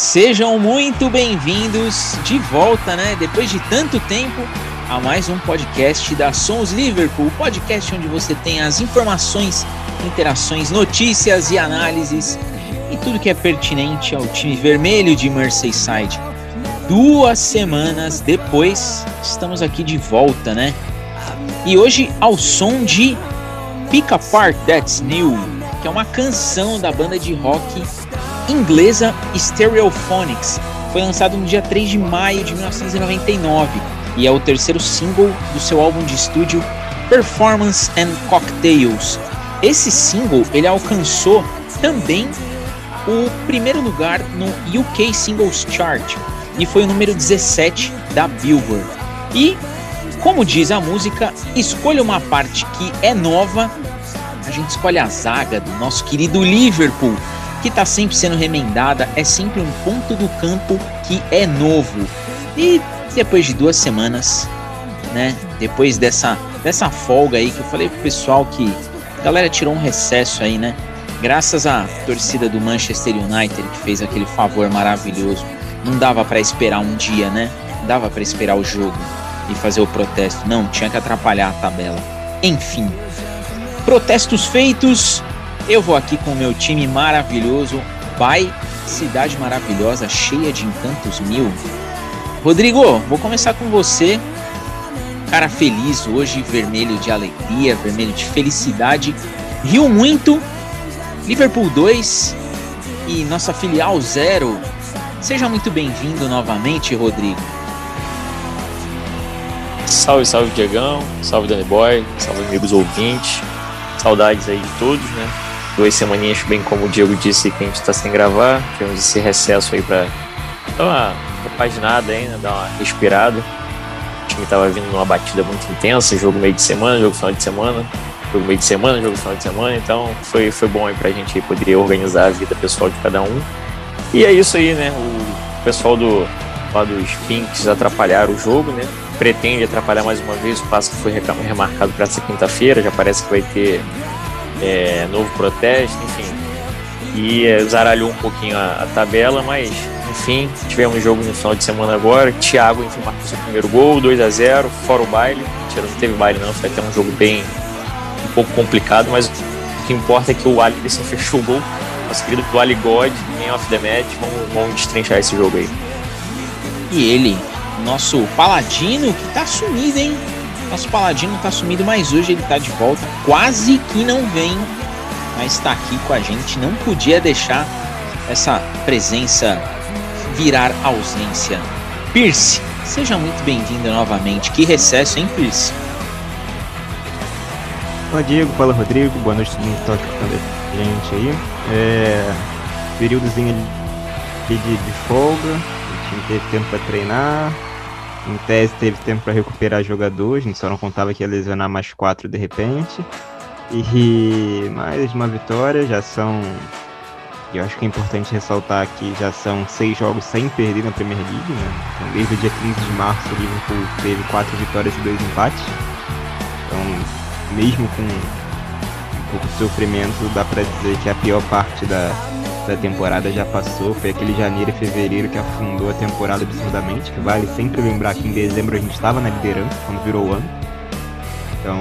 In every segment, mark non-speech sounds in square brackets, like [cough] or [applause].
Sejam muito bem-vindos de volta, né? Depois de tanto tempo, a mais um podcast da Sons Liverpool, o podcast onde você tem as informações, interações, notícias e análises e tudo que é pertinente ao time vermelho de Merseyside. Duas semanas depois, estamos aqui de volta, né? E hoje ao som de Pick Apart That's New, que é uma canção da banda de rock inglesa Stereophonics. Foi lançado no dia 3 de maio de 1999 e é o terceiro single do seu álbum de estúdio Performance and Cocktails. Esse single ele alcançou também o primeiro lugar no UK Singles Chart e foi o número 17 da Billboard. E, como diz a música, escolha uma parte que é nova. A gente escolhe a zaga do nosso querido Liverpool, que está sempre sendo remendada, é sempre um ponto do campo que é novo. E depois de duas semanas, né? Depois dessa, dessa folga aí que eu falei pro pessoal que a galera tirou um recesso aí, né? Graças à torcida do Manchester United que fez aquele favor maravilhoso. Não dava para esperar um dia, né? Não dava para esperar o jogo e fazer o protesto. Não, tinha que atrapalhar a tabela. Enfim, protestos feitos, eu vou aqui com o meu time maravilhoso, Vai Cidade Maravilhosa, cheia de encantos mil. Rodrigo, vou começar com você. Cara feliz hoje, vermelho de alegria, vermelho de felicidade. Riu muito. Liverpool 2 e nossa filial 0. Seja muito bem-vindo novamente, Rodrigo. Salve, salve Diegão, salve Danny Boy, salve amigos ouvintes, saudades aí de todos, né? Duas semaninhas, bem como o Diego disse, que a gente está sem gravar. Tivemos esse recesso aí para dar uma repaginada ainda, dar uma respirada. O time estava vindo numa batida muito intensa, jogo meio de semana, jogo final de semana, jogo meio de semana, jogo final de semana, então foi, foi bom aí pra gente poder organizar a vida pessoal de cada um. E é isso aí, né? O pessoal do lá dos Pinks atrapalharam o jogo, né? Pretende atrapalhar mais uma vez, o passo que foi remarcado para essa quinta-feira, já parece que vai ter é, novo protesto, enfim. E é, zaralhou um pouquinho a, a, tabela, mas enfim, tivemos jogo no final de semana agora. Thiago, enfim, marcou seu primeiro gol, 2 a 0 fora o baile. Mentira, não teve baile não, foi até um jogo bem um pouco complicado, mas o que importa é que o Alisson fechou o gol. Nosso querido Ali God, Man of the Match, vamos, vamos destrinchar esse jogo aí. E ele, nosso paladino, que tá sumido, hein? Nosso paladino tá sumido, mas hoje ele tá de volta. Quase que não vem, mas está aqui com a gente. Não podia deixar essa presença virar ausência. Pierce, seja muito bem-vindo novamente. Que recesso, hein, Pierce? Fala Diego, fala Rodrigo, boa noite todo mundo que tá gente aí. É, períodozinho de, de folga, o time teve tempo para treinar, em tese teve tempo para recuperar jogador, a gente só não contava que ia lesionar mais quatro de repente. E mais uma vitória, já são. Eu acho que é importante ressaltar que já são seis jogos sem perder na Premier League, né? Então, desde o dia 15 de março, o Liverpool teve quatro vitórias e dois empates. Então, mesmo com um pouco de sofrimento, dá para dizer que a pior parte da, da temporada já passou. Foi aquele janeiro e fevereiro que afundou a temporada absurdamente. Que vale sempre lembrar que em dezembro a gente estava na liderança, quando virou o ano. Então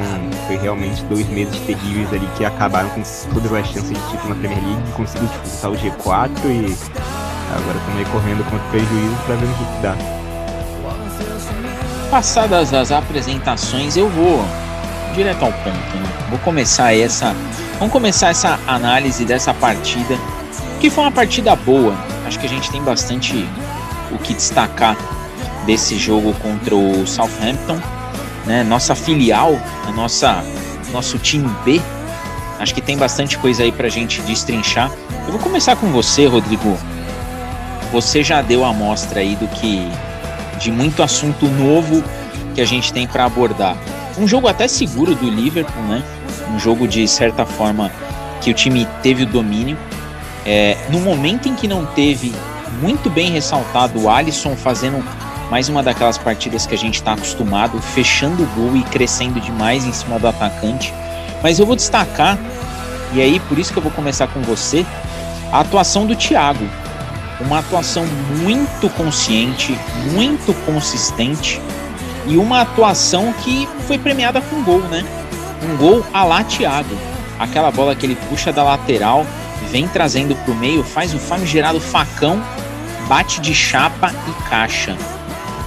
foi realmente dois meses terríveis ali que acabaram com todas as chances de título na Premier League. Conseguiu disputar o G4 e agora estamos correndo contra o prejuízo para ver o que dá. Passadas as apresentações, eu vou direto ao ponto. Né? Vou começar essa, vamos começar essa análise dessa partida que foi uma partida boa. Acho que a gente tem bastante o que destacar desse jogo contra o Southampton, né? Nossa filial, a nossa nosso time B. Acho que tem bastante coisa aí pra gente destrinchar. Eu vou começar com você, Rodrigo. Você já deu a amostra aí do que de muito assunto novo que a gente tem para abordar. Um jogo até seguro do Liverpool, né? Um jogo de certa forma que o time teve o domínio, é, no momento em que não teve muito bem ressaltado o Alisson fazendo mais uma daquelas partidas que a gente está acostumado, fechando o gol e crescendo demais em cima do atacante. Mas eu vou destacar, e aí por isso que eu vou começar com você, a atuação do Thiago. uma atuação muito consciente, muito consistente e uma atuação que foi premiada com gol, né? Um gol a lá Thiago. Aquela bola que ele puxa da lateral, vem trazendo para o meio, faz o famigerado facão, bate de chapa e caixa.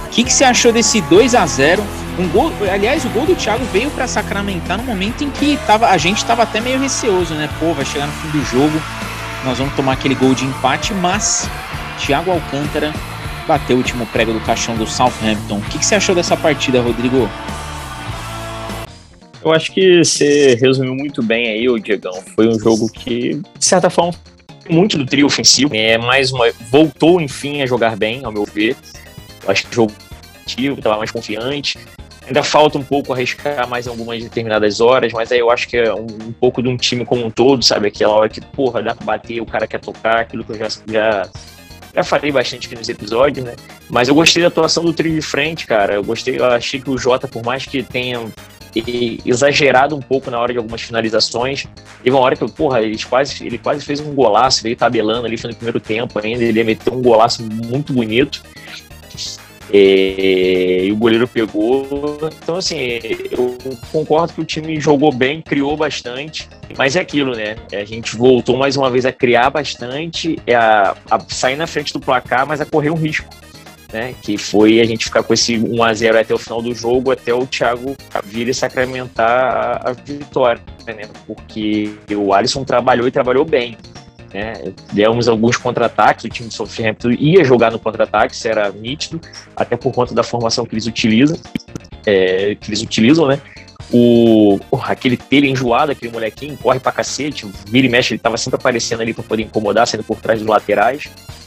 O que, que você achou desse 2 a 0 um gol, aliás, o gol do Thiago veio para sacramentar no momento em que tava, a gente estava até meio receoso, né? Pô, vai chegar no fim do jogo, nós vamos tomar aquele gol de empate, mas Thiago Alcântara bateu o último prego do caixão do Southampton. O que, que você achou dessa partida, Rodrigo? Eu acho que você resumiu muito bem aí, o Diegão. Foi um jogo que, de certa forma, muito do trio ofensivo. É mais uma, voltou, enfim, a jogar bem, ao meu ver. Eu acho que o jogo estava mais confiante. Ainda falta um pouco arriscar mais em algumas determinadas horas, mas aí eu acho que é um, um, pouco de um time como um todo, sabe? Aquela hora que, porra, dá pra bater, o cara quer tocar, aquilo que eu já, já, já falei bastante aqui nos episódios, né? Mas eu gostei da atuação do trio de frente, cara. Eu gostei, eu achei que o Jota, por mais que tenha exagerado um pouco na hora de algumas finalizações. Teve uma hora que, porra, ele quase, ele quase fez um golaço, veio tabelando ali no primeiro tempo ainda, ele meteu um golaço muito bonito. E, e o goleiro pegou. Então, assim, eu concordo que o time jogou bem, criou bastante, mas é aquilo, né? A gente voltou mais uma vez a criar bastante, a, a sair na frente do placar, mas a correr um risco né? Que foi a gente ficar com esse 1 a 0 até o final do jogo, até o Thiago vir e sacramentar a, a vitória, né? Porque o Alisson trabalhou e trabalhou bem. Né? Demos alguns contra-ataques, o time do Southampton ia jogar no contra-ataque, isso era nítido, até por conta da formação que eles utilizam, é, que eles utilizam, né? O, aquele telha enjoado, aquele molequinho, corre pra cacete, vira e mexe, ele tava sempre aparecendo ali para poder incomodar, saindo por trás dos laterais.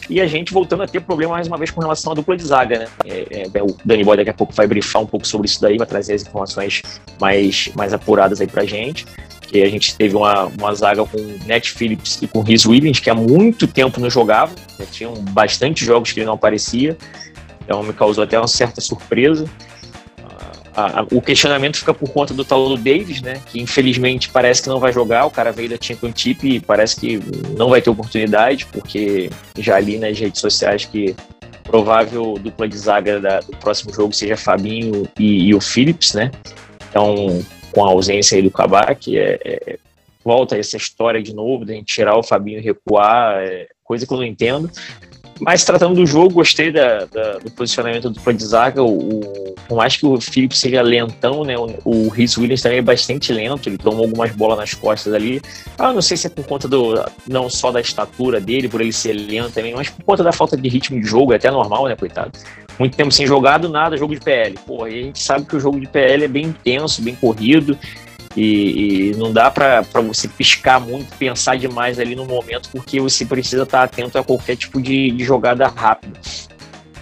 E a gente voltando a ter problema mais uma vez com relação à dupla de zaga, né? É, é, o Danny Boy daqui a pouco vai brifar um pouco sobre isso daí, vai trazer as informações mais, mais apuradas aí pra gente. Que a gente teve uma, uma zaga com Net Phillips e com Rhys Williams, que há muito tempo não jogava, né? tinham bastante jogos que ele não aparecia, então me causou até uma certa surpresa a, a, o questionamento fica por conta do tal do Davis, né? Que infelizmente parece que não vai jogar. O cara veio da Championship e parece que não vai ter oportunidade, porque já ali nas redes sociais que provável dupla de zaga da, do próximo jogo seja Fabinho e, e, o Phillips, né? Então, com a ausência aí do Kabak, é, é, volta essa história de novo, de a gente tirar o Fabinho e recuar, é, coisa que eu não entendo. Mas tratando do jogo, gostei da, da, do posicionamento do plano de zaga. O, o, por mais que o Felipe seja lentão, né? O, o Williams também é bastante lento. Ele tomou algumas bolas nas costas ali. Ah, não sei se é por conta do não só da estatura dele, por ele ser lento também, mas por conta da falta de ritmo de jogo. É até normal, né, coitado? Muito tempo sem jogado, nada, jogo de PL. Pô, a gente sabe que o jogo de PL é bem intenso, bem corrido. E, e não dá para você piscar muito, pensar demais ali no momento, porque você precisa estar atento a qualquer tipo de, de jogada rápida.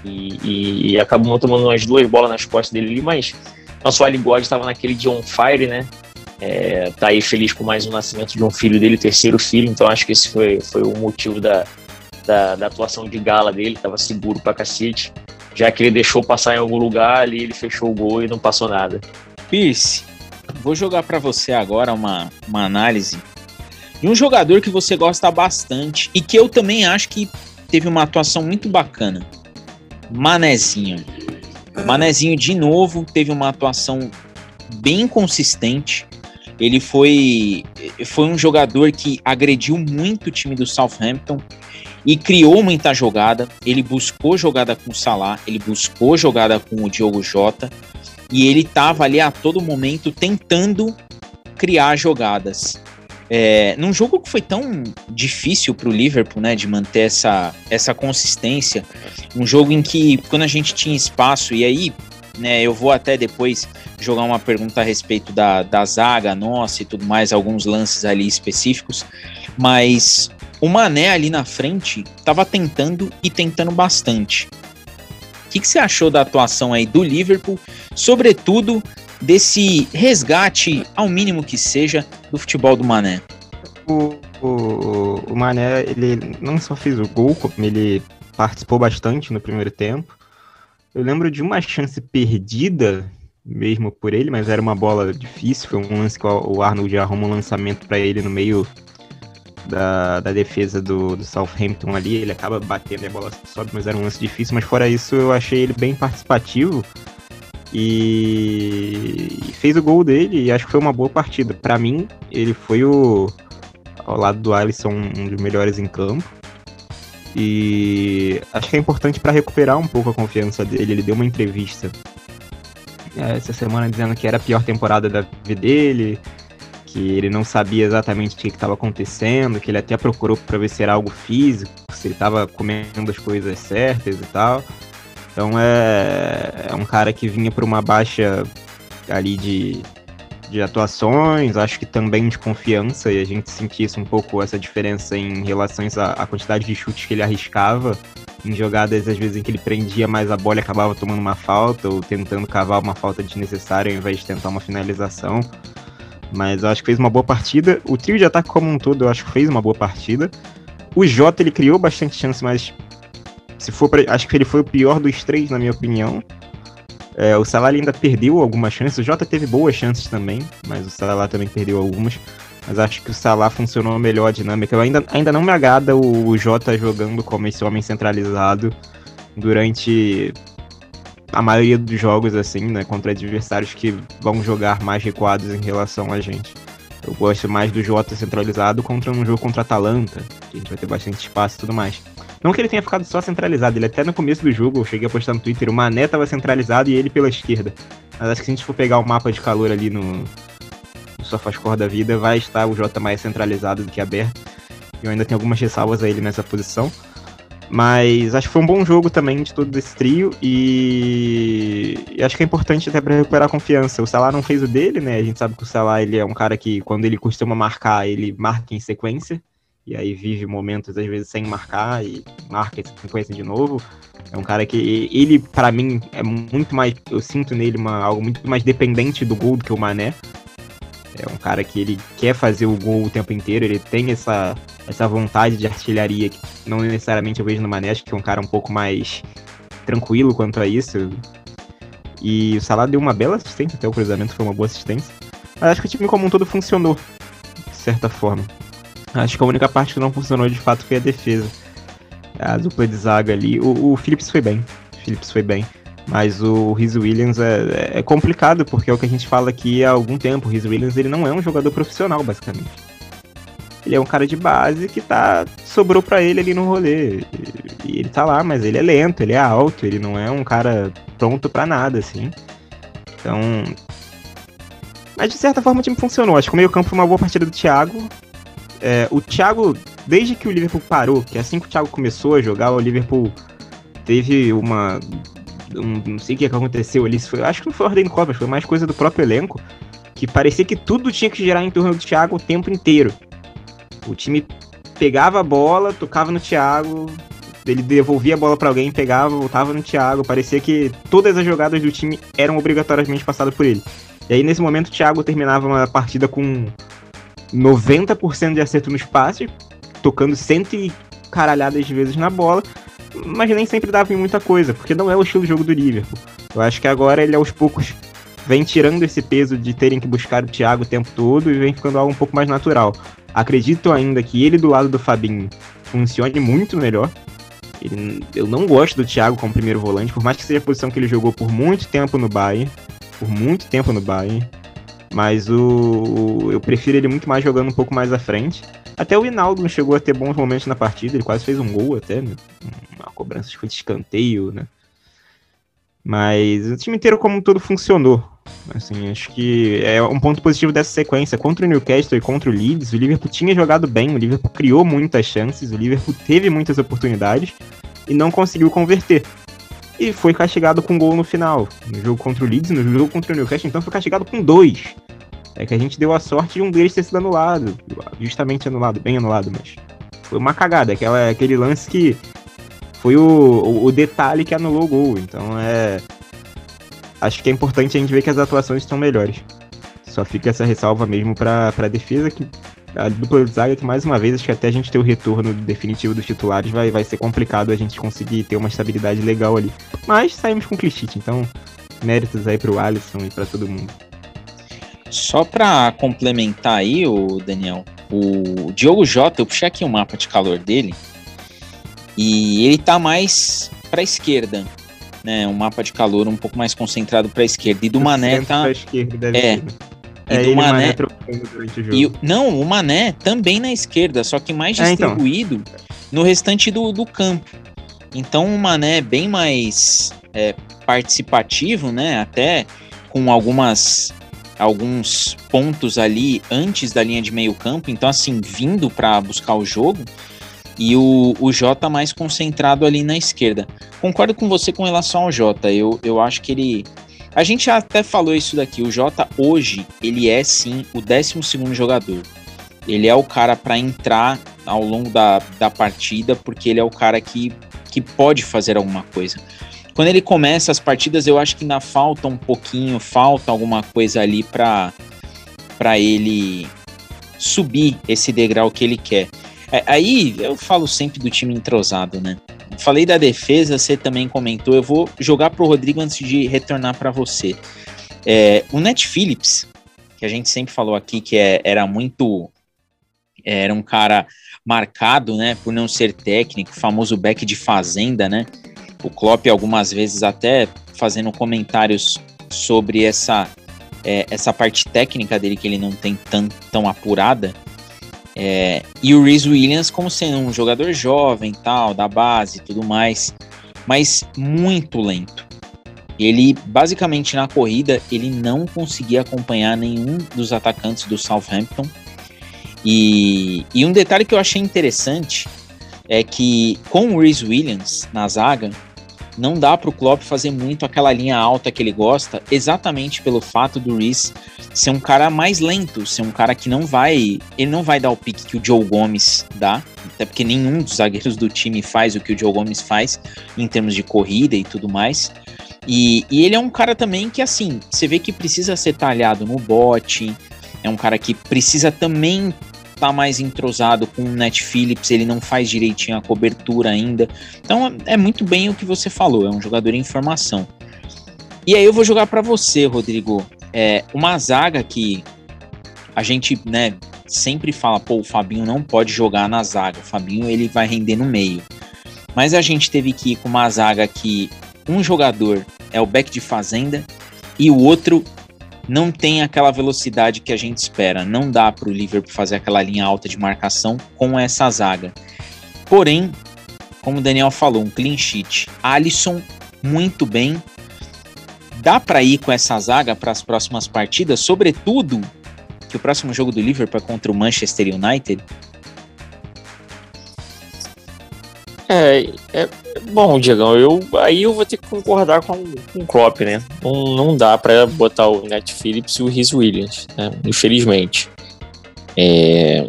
E, e, e acabou tomando umas duas bolas nas costas dele ali, mas nosso Ali God estava naquele de on fire, né? É, tá aí feliz com mais um nascimento de um filho dele, terceiro filho, então acho que esse foi, foi o motivo da, da, da atuação de gala dele, tava seguro pra cacete. Já que ele deixou passar em algum lugar ali, ele fechou o gol e não passou nada. Pierce, vou jogar para você agora uma, uma análise de um jogador que você gosta bastante e que eu também acho que teve uma atuação muito bacana. Manezinho. Manezinho de novo teve uma atuação bem consistente. Ele foi foi um jogador que agrediu muito o time do Southampton e criou muita jogada. Ele buscou jogada com o Salah, ele buscou jogada com o Diogo Jota e ele estava ali a todo momento tentando criar jogadas. É, num jogo que foi tão difícil para o Liverpool, né, de manter essa, essa consistência, um jogo em que quando a gente tinha espaço, e aí, né, eu vou até depois jogar uma pergunta a respeito da, da zaga nossa e tudo mais, alguns lances ali específicos, mas o Mané ali na frente estava tentando e tentando bastante que, que você achou da atuação aí do Liverpool, sobretudo desse resgate, ao mínimo que seja, do futebol do Mané? O, o, o Mané, ele não só fez o gol, como ele participou bastante no primeiro tempo. Eu lembro de uma chance perdida, mesmo por ele, mas era uma bola difícil. Foi um lance que o Arnold arruma um lançamento para ele no meio da, da defesa do, do Southampton ali, ele acaba batendo e a bola sobe, mas era um lance difícil, mas fora isso eu achei ele bem participativo e, e fez o gol dele e acho que foi uma boa partida. Para mim, ele foi o ao lado do Alisson um dos melhores em campo. E acho que é importante para recuperar um pouco a confiança dele. Ele deu uma entrevista é, essa semana dizendo que era a pior temporada da vida dele, que ele não sabia exatamente o que estava acontecendo, que ele até procurou para ver se era algo físico, se ele estava comendo as coisas certas e tal. Então é, é um cara que vinha por uma baixa ali de, de atuações, acho que também de confiança, e a gente sentia isso um pouco, essa diferença em relação à, à quantidade de chutes que ele arriscava em jogadas, às vezes, em que ele prendia mais a bola e acabava tomando uma falta, ou tentando cavar uma falta desnecessária ao invés de tentar uma finalização. Mas eu acho que fez uma boa partida. O trio de ataque como um todo, eu acho que fez uma boa partida. O Jota, ele criou bastante chance, mas se for pra, acho que ele foi o pior dos três, na minha opinião. É, o Salah ainda perdeu algumas chances. O Jota teve boas chances também, mas o Salah também perdeu algumas. Mas acho que o Salah funcionou melhor a dinâmica. Eu ainda, ainda não me agrada o, o Jota jogando como esse homem centralizado durante a maioria dos jogos, assim, né? Contra adversários que vão jogar mais recuados em relação a gente. Eu gosto mais do Jota centralizado contra um jogo contra Atalanta, que a gente vai ter bastante espaço e tudo mais. Não que ele tenha ficado só centralizado, ele até no começo do jogo, eu cheguei a postar no Twitter, o Mané tava centralizado e ele pela esquerda. Mas acho que se a gente for pegar o mapa de calor ali no, no SofaScore da vida, vai estar o Jota mais centralizado do que aberto. Eu ainda tenho algumas ressalvas a ele nessa posição. Mas acho que foi um bom jogo também de todo esse trio e... e, acho que é importante até para recuperar a confiança. O Salah não fez o dele, né? A gente sabe que o Salah ele é um cara que quando ele costuma marcar, ele marca em sequência e aí vive momentos às vezes sem marcar e marca essa sequência de novo. É um cara que ele para mim é muito mais, eu sinto nele uma, algo muito mais dependente do gol do que o Mané. É um cara que ele quer fazer o gol o tempo inteiro, ele tem essa, essa vontade de artilharia que não necessariamente eu vejo no Mané, acho que é um cara um pouco mais tranquilo quanto a isso. E o Salah deu uma bela assistência, até o cruzamento foi uma boa assistência. Mas acho que o time como um todo funcionou, de certa forma. Acho que a única parte que não funcionou de fato foi a defesa. A dupla de zaga ali. O, o Phillips foi bem. O Phillips foi bem. Mas o Rhys Williams é, é, complicado, porque é o que a gente fala aqui há algum tempo. O Rhys Williams ele não é um jogador profissional, basicamente. Ele é um cara de base que tá sobrou para ele ali no rolê. E ele tá lá, mas ele é lento, ele é alto, ele não é um cara pronto para nada, assim. Então. Mas de certa forma o time funcionou. Acho que o meio-campo foi uma boa partida do Thiago. É, o Thiago, desde que o Liverpool parou, que assim que o Thiago começou a jogar, o Liverpool teve uma. Um, não sei o que aconteceu ali. Foi, acho que não foi ordem do Copa, foi mais coisa do próprio elenco. Que parecia que tudo tinha que girar em torno do Thiago o tempo inteiro. O time pegava a bola, tocava no Thiago, ele devolvia a bola para alguém, pegava, voltava no Thiago. Parecia que todas as jogadas do time eram obrigatoriamente passadas por ele. E aí, nesse momento, o Thiago terminava uma partida com 90% de acerto no espaço, tocando cento e caralhadas de vezes na bola, mas nem sempre dava em muita coisa, porque não é o estilo de jogo do Liverpool. Eu acho que agora ele aos poucos vem tirando esse peso de terem que buscar o Thiago o tempo todo e vem ficando algo um pouco mais natural. Acredito ainda que ele do lado do Fabinho funcione muito melhor. Ele, eu não gosto do Thiago como primeiro volante, por mais que seja a posição que ele jogou por muito tempo no Bayern, por muito tempo no Bayern. Mas o, o, eu prefiro ele muito mais jogando um pouco mais à frente. Até o Hinaldo chegou a ter bons momentos na partida, ele quase fez um gol até, né? Cobrança foi de escanteio, né? Mas o time inteiro como um todo funcionou. Assim, acho que é um ponto positivo dessa sequência. Contra o Newcastle e contra o Leeds, o Liverpool tinha jogado bem, o Liverpool criou muitas chances, o Liverpool teve muitas oportunidades e não conseguiu converter e foi castigado com gol no final. No jogo contra o Leeds, no jogo contra o Newcastle, então foi castigado com dois. É que a gente deu a sorte de um deles ter sido anulado. Justamente anulado, bem anulado, mas. Foi uma cagada. Aquela, aquele lance que foi o, o, o detalhe que anulou o gol. Então é. Acho que é importante a gente ver que as atuações estão melhores. Só fica essa ressalva mesmo para a defesa que a dupla de zaga que mais uma vez acho que até a gente ter o retorno definitivo dos titulares vai, vai ser complicado a gente conseguir ter uma estabilidade legal ali. Mas saímos com clichite, então méritos aí pro Alisson e para todo mundo. Só para complementar aí, o Daniel, O Diogo Jota, eu puxei aqui o um mapa de calor dele, e ele tá mais para a esquerda, né? Um mapa de calor um pouco mais concentrado para a esquerda. E do Mané tá. Esquerda, é. E é, do Mané. Mané e, não, o Mané também na esquerda, só que mais distribuído é, então. no restante do, do campo. Então o Mané é bem mais é, participativo, né? Até com algumas alguns pontos ali antes da linha de meio campo. Então assim, vindo para buscar o jogo e o, o Jota mais concentrado ali na esquerda. Concordo com você com relação ao Jota. Eu, eu acho que ele. A gente até falou isso daqui. O Jota hoje, ele é sim o 12 jogador. Ele é o cara para entrar ao longo da, da partida, porque ele é o cara que, que pode fazer alguma coisa. Quando ele começa as partidas, eu acho que ainda falta um pouquinho, falta alguma coisa ali para ele subir esse degrau que ele quer. É, aí eu falo sempre do time entrosado, né? Falei da defesa, você também comentou. Eu vou jogar pro Rodrigo antes de retornar para você. É, o Net Phillips, que a gente sempre falou aqui que é, era muito. Era um cara marcado, né, por não ser técnico, famoso back de fazenda, né? O Klopp algumas vezes até fazendo comentários sobre essa é, essa parte técnica dele que ele não tem tão, tão apurada. É, e o Reese Williams como sendo um jogador jovem, tal, da base e tudo mais, mas muito lento. Ele, basicamente, na corrida, ele não conseguia acompanhar nenhum dos atacantes do Southampton. E, e um detalhe que eu achei interessante é que com o Reese Williams na zaga, não dá para o Klopp fazer muito aquela linha alta que ele gosta, exatamente pelo fato do Reese ser um cara mais lento, ser um cara que não vai, ele não vai dar o pique que o Joe Gomes dá, até porque nenhum dos zagueiros do time faz o que o Joe Gomes faz em termos de corrida e tudo mais. E, e ele é um cara também que, assim, você vê que precisa ser talhado no bote, é um cara que precisa também tá mais entrosado com o Net Phillips, ele não faz direitinho a cobertura ainda. Então é muito bem o que você falou, é um jogador em formação. E aí eu vou jogar para você, Rodrigo. É uma zaga que a gente, né, sempre fala, pô, o Fabinho não pode jogar na zaga. O Fabinho ele vai render no meio. Mas a gente teve que ir com uma zaga que um jogador é o back de fazenda e o outro não tem aquela velocidade que a gente espera. Não dá para o Liverpool fazer aquela linha alta de marcação com essa zaga. Porém, como o Daniel falou, um clean sheet. Alisson, muito bem. Dá para ir com essa zaga para as próximas partidas, sobretudo que o próximo jogo do Liverpool é contra o Manchester United. É, é bom, Diegão, eu aí eu vou ter que concordar com, com o Klopp, né? Não, não dá para botar o Net Phillips e o Rhys Williams, né? Infelizmente. É,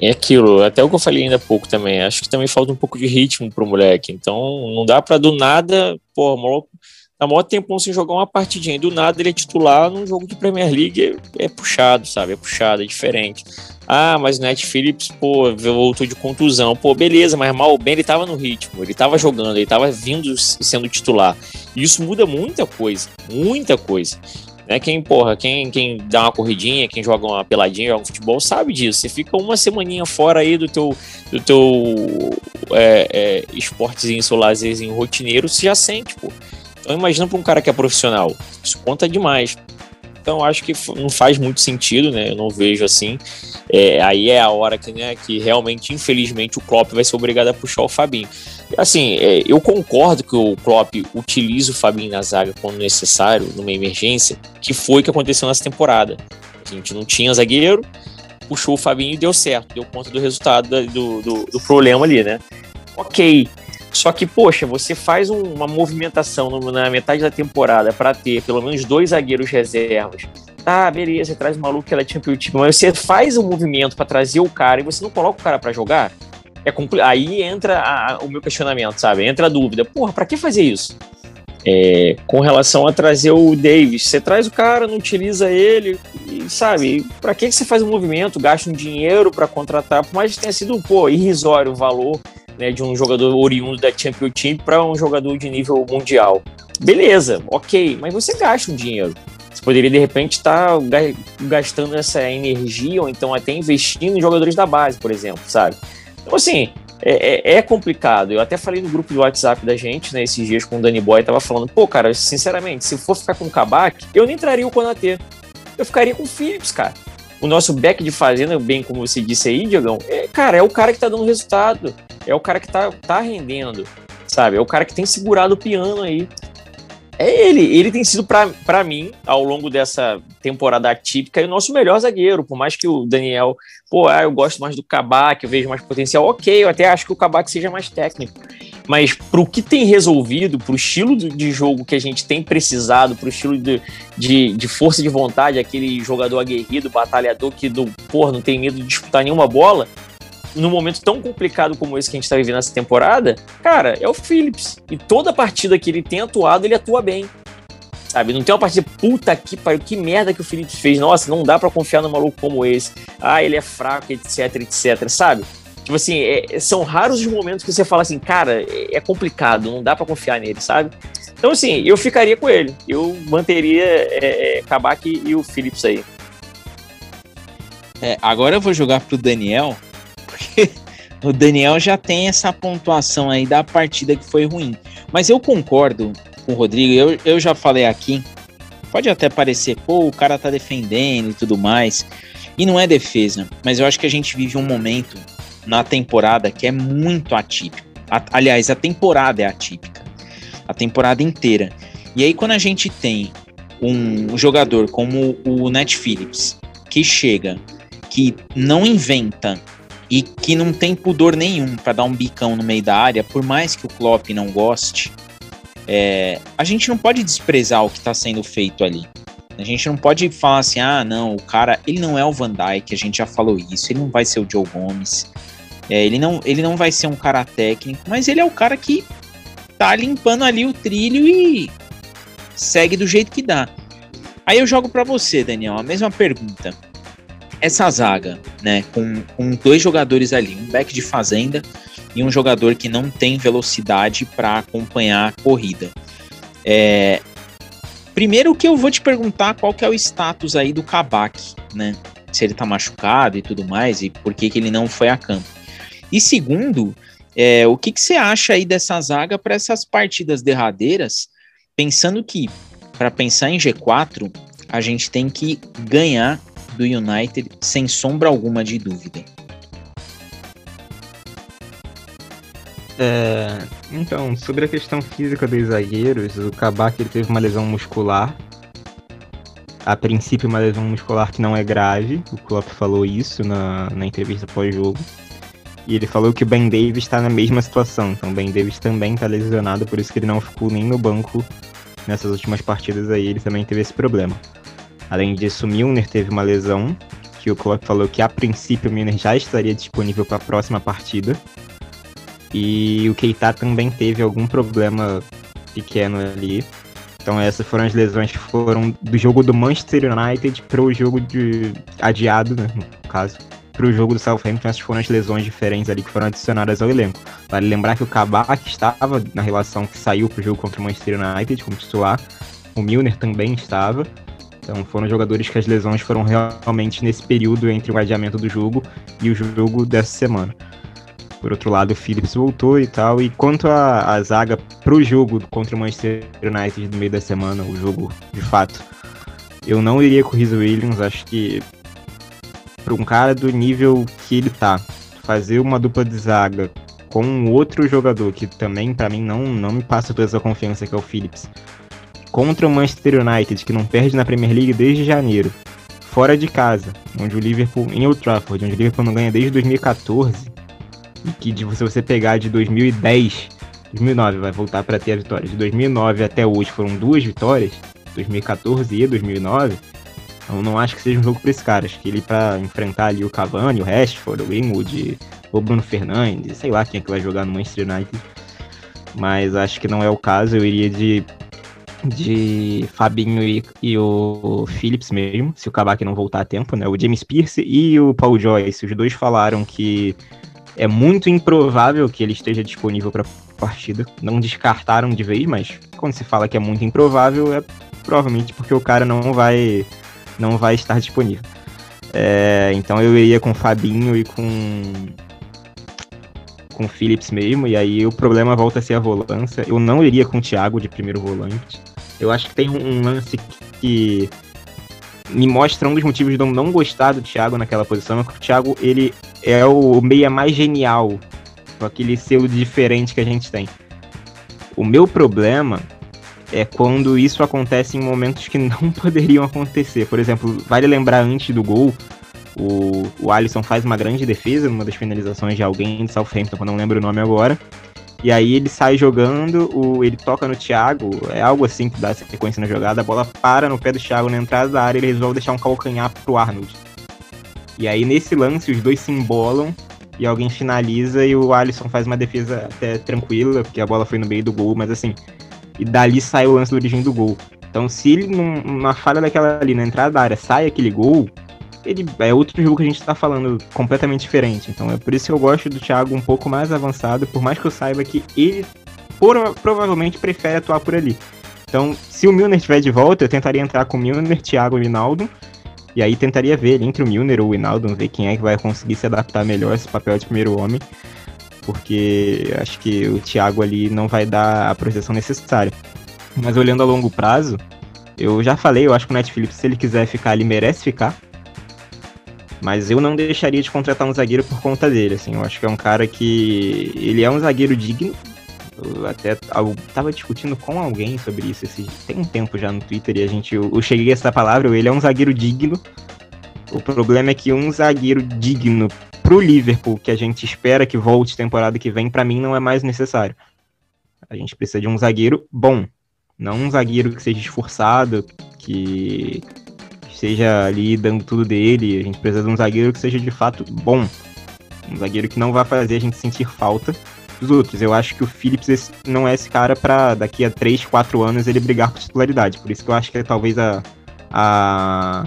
é aquilo, até o que eu falei ainda há pouco também. Acho que também falta um pouco de ritmo pro moleque. Então, não dá para do nada, pô, tá maior tempo sem jogar uma partidinha. Do nada ele é titular num jogo de Premier League, é, é puxado, sabe? É puxado, é diferente. Ah, mas o Net Phillips, pô, voltou de contusão. Pô, beleza, mas mal ou bem ele tava no ritmo, ele tava jogando, ele tava vindo sendo titular. E isso muda muita coisa, muita coisa. Né? Quem, porra, quem, quem dá uma corridinha, quem joga uma peladinha, joga um futebol, sabe disso. Você fica uma semaninha fora aí do teu, do teu é, é, esportezinho, seu lazerzinho rotineiro, você já sente, pô. Então imagina para um cara que é profissional, isso conta demais. Então acho que não faz muito sentido, né? Eu não vejo assim. É, aí é a hora que, né, que realmente, infelizmente, o Klopp vai ser obrigado a puxar o Fabinho. Assim, é, eu concordo que o Klopp utilize o Fabinho na zaga quando necessário, numa emergência, que foi o que aconteceu nessa temporada. A gente não tinha zagueiro, puxou o Fabinho e deu certo, deu conta do resultado do, do, do problema ali, né? Ok, só que, poxa, você faz um, uma movimentação no, na metade da temporada para ter pelo menos dois zagueiros reservas. Ah, beleza, você traz o maluco que ela tinha pelo time, mas você faz um movimento para trazer o cara e você não coloca o cara para jogar. É Aí entra a, o meu questionamento, sabe? Entra a dúvida. Porra, pra que fazer isso? É, com relação a trazer o Davis, você traz o cara, não utiliza ele, e sabe, para que você faz um movimento, gasta um dinheiro para contratar, por mais que tenha sido pô, irrisório o valor né, de um jogador oriundo da Championship para um jogador de nível mundial. Beleza, ok, mas você gasta um dinheiro. poderia de repente estar tá gastando essa energia ou então até investindo em jogadores da base, por exemplo, sabe? Então, assim, é, é, é, complicado. Eu até falei no grupo do WhatsApp da gente, né, esses dias com o Danny Boy, tava falando, pô, cara, sinceramente, se for ficar com o Kabak, eu nem traria o Konatê. Eu ficaria com o Phillips, cara. O nosso back de fazenda, bem como você disse aí, Diogão, é, cara, é o cara que tá dando resultado. É o cara que tá, tá rendendo, sabe? É o cara que tem segurado o piano aí é ele. Ele tem sido, para mim, ao longo dessa temporada atípica, o nosso melhor zagueiro. Por mais que o Daniel, pô, ah, eu gosto mais do Kabak, eu vejo mais potencial. Ok, eu até acho que o Kabak seja mais técnico. Mas pro que tem resolvido, pro estilo de jogo que a gente tem precisado, pro estilo de, de, de força de vontade, aquele jogador aguerrido, batalhador que do, porra, não tem medo de disputar nenhuma bola, num momento tão complicado como esse que a gente tá vivendo nessa temporada, cara, é o Phillips. E toda partida que ele tem atuado, ele atua bem. Sabe? Não tem uma partida, puta que pariu, que merda que o Phillips fez. Nossa, não dá para confiar num maluco como esse. Ah, ele é fraco, etc, etc, sabe? Tipo assim, é, são raros os momentos que você fala assim, cara, é, é complicado, não dá para confiar nele, sabe? Então, assim, eu ficaria com ele. Eu manteria é, é, Kabak e o Phillips aí. É, agora eu vou jogar pro Daniel, o Daniel já tem essa pontuação aí da partida que foi ruim. Mas eu concordo com o Rodrigo, eu, eu já falei aqui, pode até parecer, pô, o cara tá defendendo e tudo mais, e não é defesa, mas eu acho que a gente vive um momento na temporada que é muito atípico. A, aliás, a temporada é atípica, a temporada inteira. E aí, quando a gente tem um jogador como o Net Phillips, que chega, que não inventa e que não tem pudor nenhum para dar um bicão no meio da área, por mais que o Klopp não goste, é, a gente não pode desprezar o que está sendo feito ali. A gente não pode falar assim, ah, não, o cara, ele não é o Van Dijk, a gente já falou isso, ele não vai ser o Joe Gomes, é, ele, não, ele não vai ser um cara técnico, mas ele é o cara que tá limpando ali o trilho e segue do jeito que dá. Aí eu jogo para você, Daniel, a mesma pergunta essa zaga, né, com, com dois jogadores ali, um back de fazenda e um jogador que não tem velocidade para acompanhar a corrida. É, primeiro que eu vou te perguntar qual que é o status aí do Kabak, né? Se ele tá machucado e tudo mais, e por que, que ele não foi a campo. E segundo, é, o que, que você acha aí dessa zaga para essas partidas derradeiras, pensando que, para pensar em G4, a gente tem que ganhar do United sem sombra alguma de dúvida. É, então, sobre a questão física dos zagueiros, o Kabak ele teve uma lesão muscular. A princípio, uma lesão muscular que não é grave. O Klopp falou isso na, na entrevista pós-jogo. E ele falou que o Ben Davis está na mesma situação. Então, o Ben Davis também está lesionado, por isso que ele não ficou nem no banco nessas últimas partidas aí. Ele também teve esse problema. Além disso, Milner teve uma lesão, que o Klopp falou que a princípio o Milner já estaria disponível para a próxima partida. E o Keita também teve algum problema pequeno ali. Então essas foram as lesões que foram do jogo do Manchester United para o jogo de adiado, né, no caso, para o jogo do Southampton. Essas foram as lesões diferentes ali que foram adicionadas ao elenco. Vale lembrar que o Kabak estava na relação que saiu para o jogo contra o Manchester United como titular. O Milner também estava. Então foram jogadores que as lesões foram realmente nesse período entre o adiamento do jogo e o jogo dessa semana. Por outro lado, o Phillips voltou e tal. E quanto à zaga pro jogo contra o Manchester United no meio da semana, o jogo de fato, eu não iria com o Rhys Williams. Acho que para um cara do nível que ele tá, fazer uma dupla de zaga com outro jogador que também para mim não, não me passa toda essa confiança que é o Phillips contra o Manchester United, que não perde na Premier League desde janeiro, fora de casa, onde o Liverpool, em Old Trafford, onde o Liverpool não ganha desde 2014, e que de, se você pegar de 2010, 2009 vai voltar para ter a vitória, de 2009 até hoje foram duas vitórias, 2014 e 2009, então não acho que seja um jogo para esse cara, acho que ele para enfrentar ali o Cavani, o Rashford, o Wingwood, o Bruno Fernandes, sei lá quem é que vai jogar no Manchester United, mas acho que não é o caso, eu iria de de Fabinho e, e, o Phillips mesmo, se o Kabak não voltar a tempo, né? O James Pierce e o Paul Joyce, os dois falaram que é muito improvável que ele esteja disponível para partida. Não descartaram de vez, mas quando se fala que é muito improvável, é provavelmente porque o cara não vai, não vai estar disponível. É, então eu iria com Fabinho e com com Phillips mesmo, e aí o problema volta a ser a volância. Eu não iria com o Thiago de primeiro volante. Eu acho que tem um lance que me mostra um dos motivos de eu não gostar do Thiago naquela posição, é que o Thiago ele é o meia mais genial, com aquele selo diferente que a gente tem. O meu problema é quando isso acontece em momentos que não [laughs] poderiam acontecer. Por exemplo, vale lembrar antes do gol, o, o Alisson faz uma grande defesa numa das finalizações de alguém de Southampton, que eu não lembro o nome agora. E aí ele sai jogando, o, ele toca no Thiago, é algo assim que dá sequência na jogada, a bola para no pé do Thiago na entrada da área, ele resolve deixar um calcanhar pro Arnold. E aí nesse lance os dois se embolam e alguém finaliza e o Alisson faz uma defesa até tranquila, porque a bola foi no meio do gol, mas assim, e dali sai o lance do origem do gol. Então se ele numa falha daquela ali na entrada da área sai aquele gol, ele é outro jogo que a gente tá falando completamente diferente. Então é por isso que eu gosto do Thiago um pouco mais avançado, por mais que eu saiba que ele por, provavelmente prefere atuar por ali. Então, se o Milner estiver de volta, eu tentaria entrar com o Milner, Thiago e Rinaldo. E aí tentaria ver entre o Milner ou o Rinaldo, ver quem é que vai conseguir se adaptar melhor a esse papel de primeiro homem. Porque acho que o Thiago ali não vai dar a proteção necessária. Mas olhando a longo prazo, eu já falei, eu acho que o Netflix, se ele quiser ficar, ele merece ficar. Mas eu não deixaria de contratar um zagueiro por conta dele, assim. Eu acho que é um cara que. Ele é um zagueiro digno. Eu até eu tava discutindo com alguém sobre isso esse, tem um tempo já no Twitter e a gente. Eu, eu cheguei a essa palavra, ele é um zagueiro digno. O problema é que um zagueiro digno pro Liverpool, que a gente espera que volte temporada que vem, para mim não é mais necessário. A gente precisa de um zagueiro bom. Não um zagueiro que seja esforçado, que seja ali dando tudo dele. A gente precisa de um zagueiro que seja de fato bom. Um zagueiro que não vai fazer a gente sentir falta dos outros. Eu acho que o Phillips não é esse cara para daqui a 3, 4 anos ele brigar por titularidade. Por isso que eu acho que talvez a, a,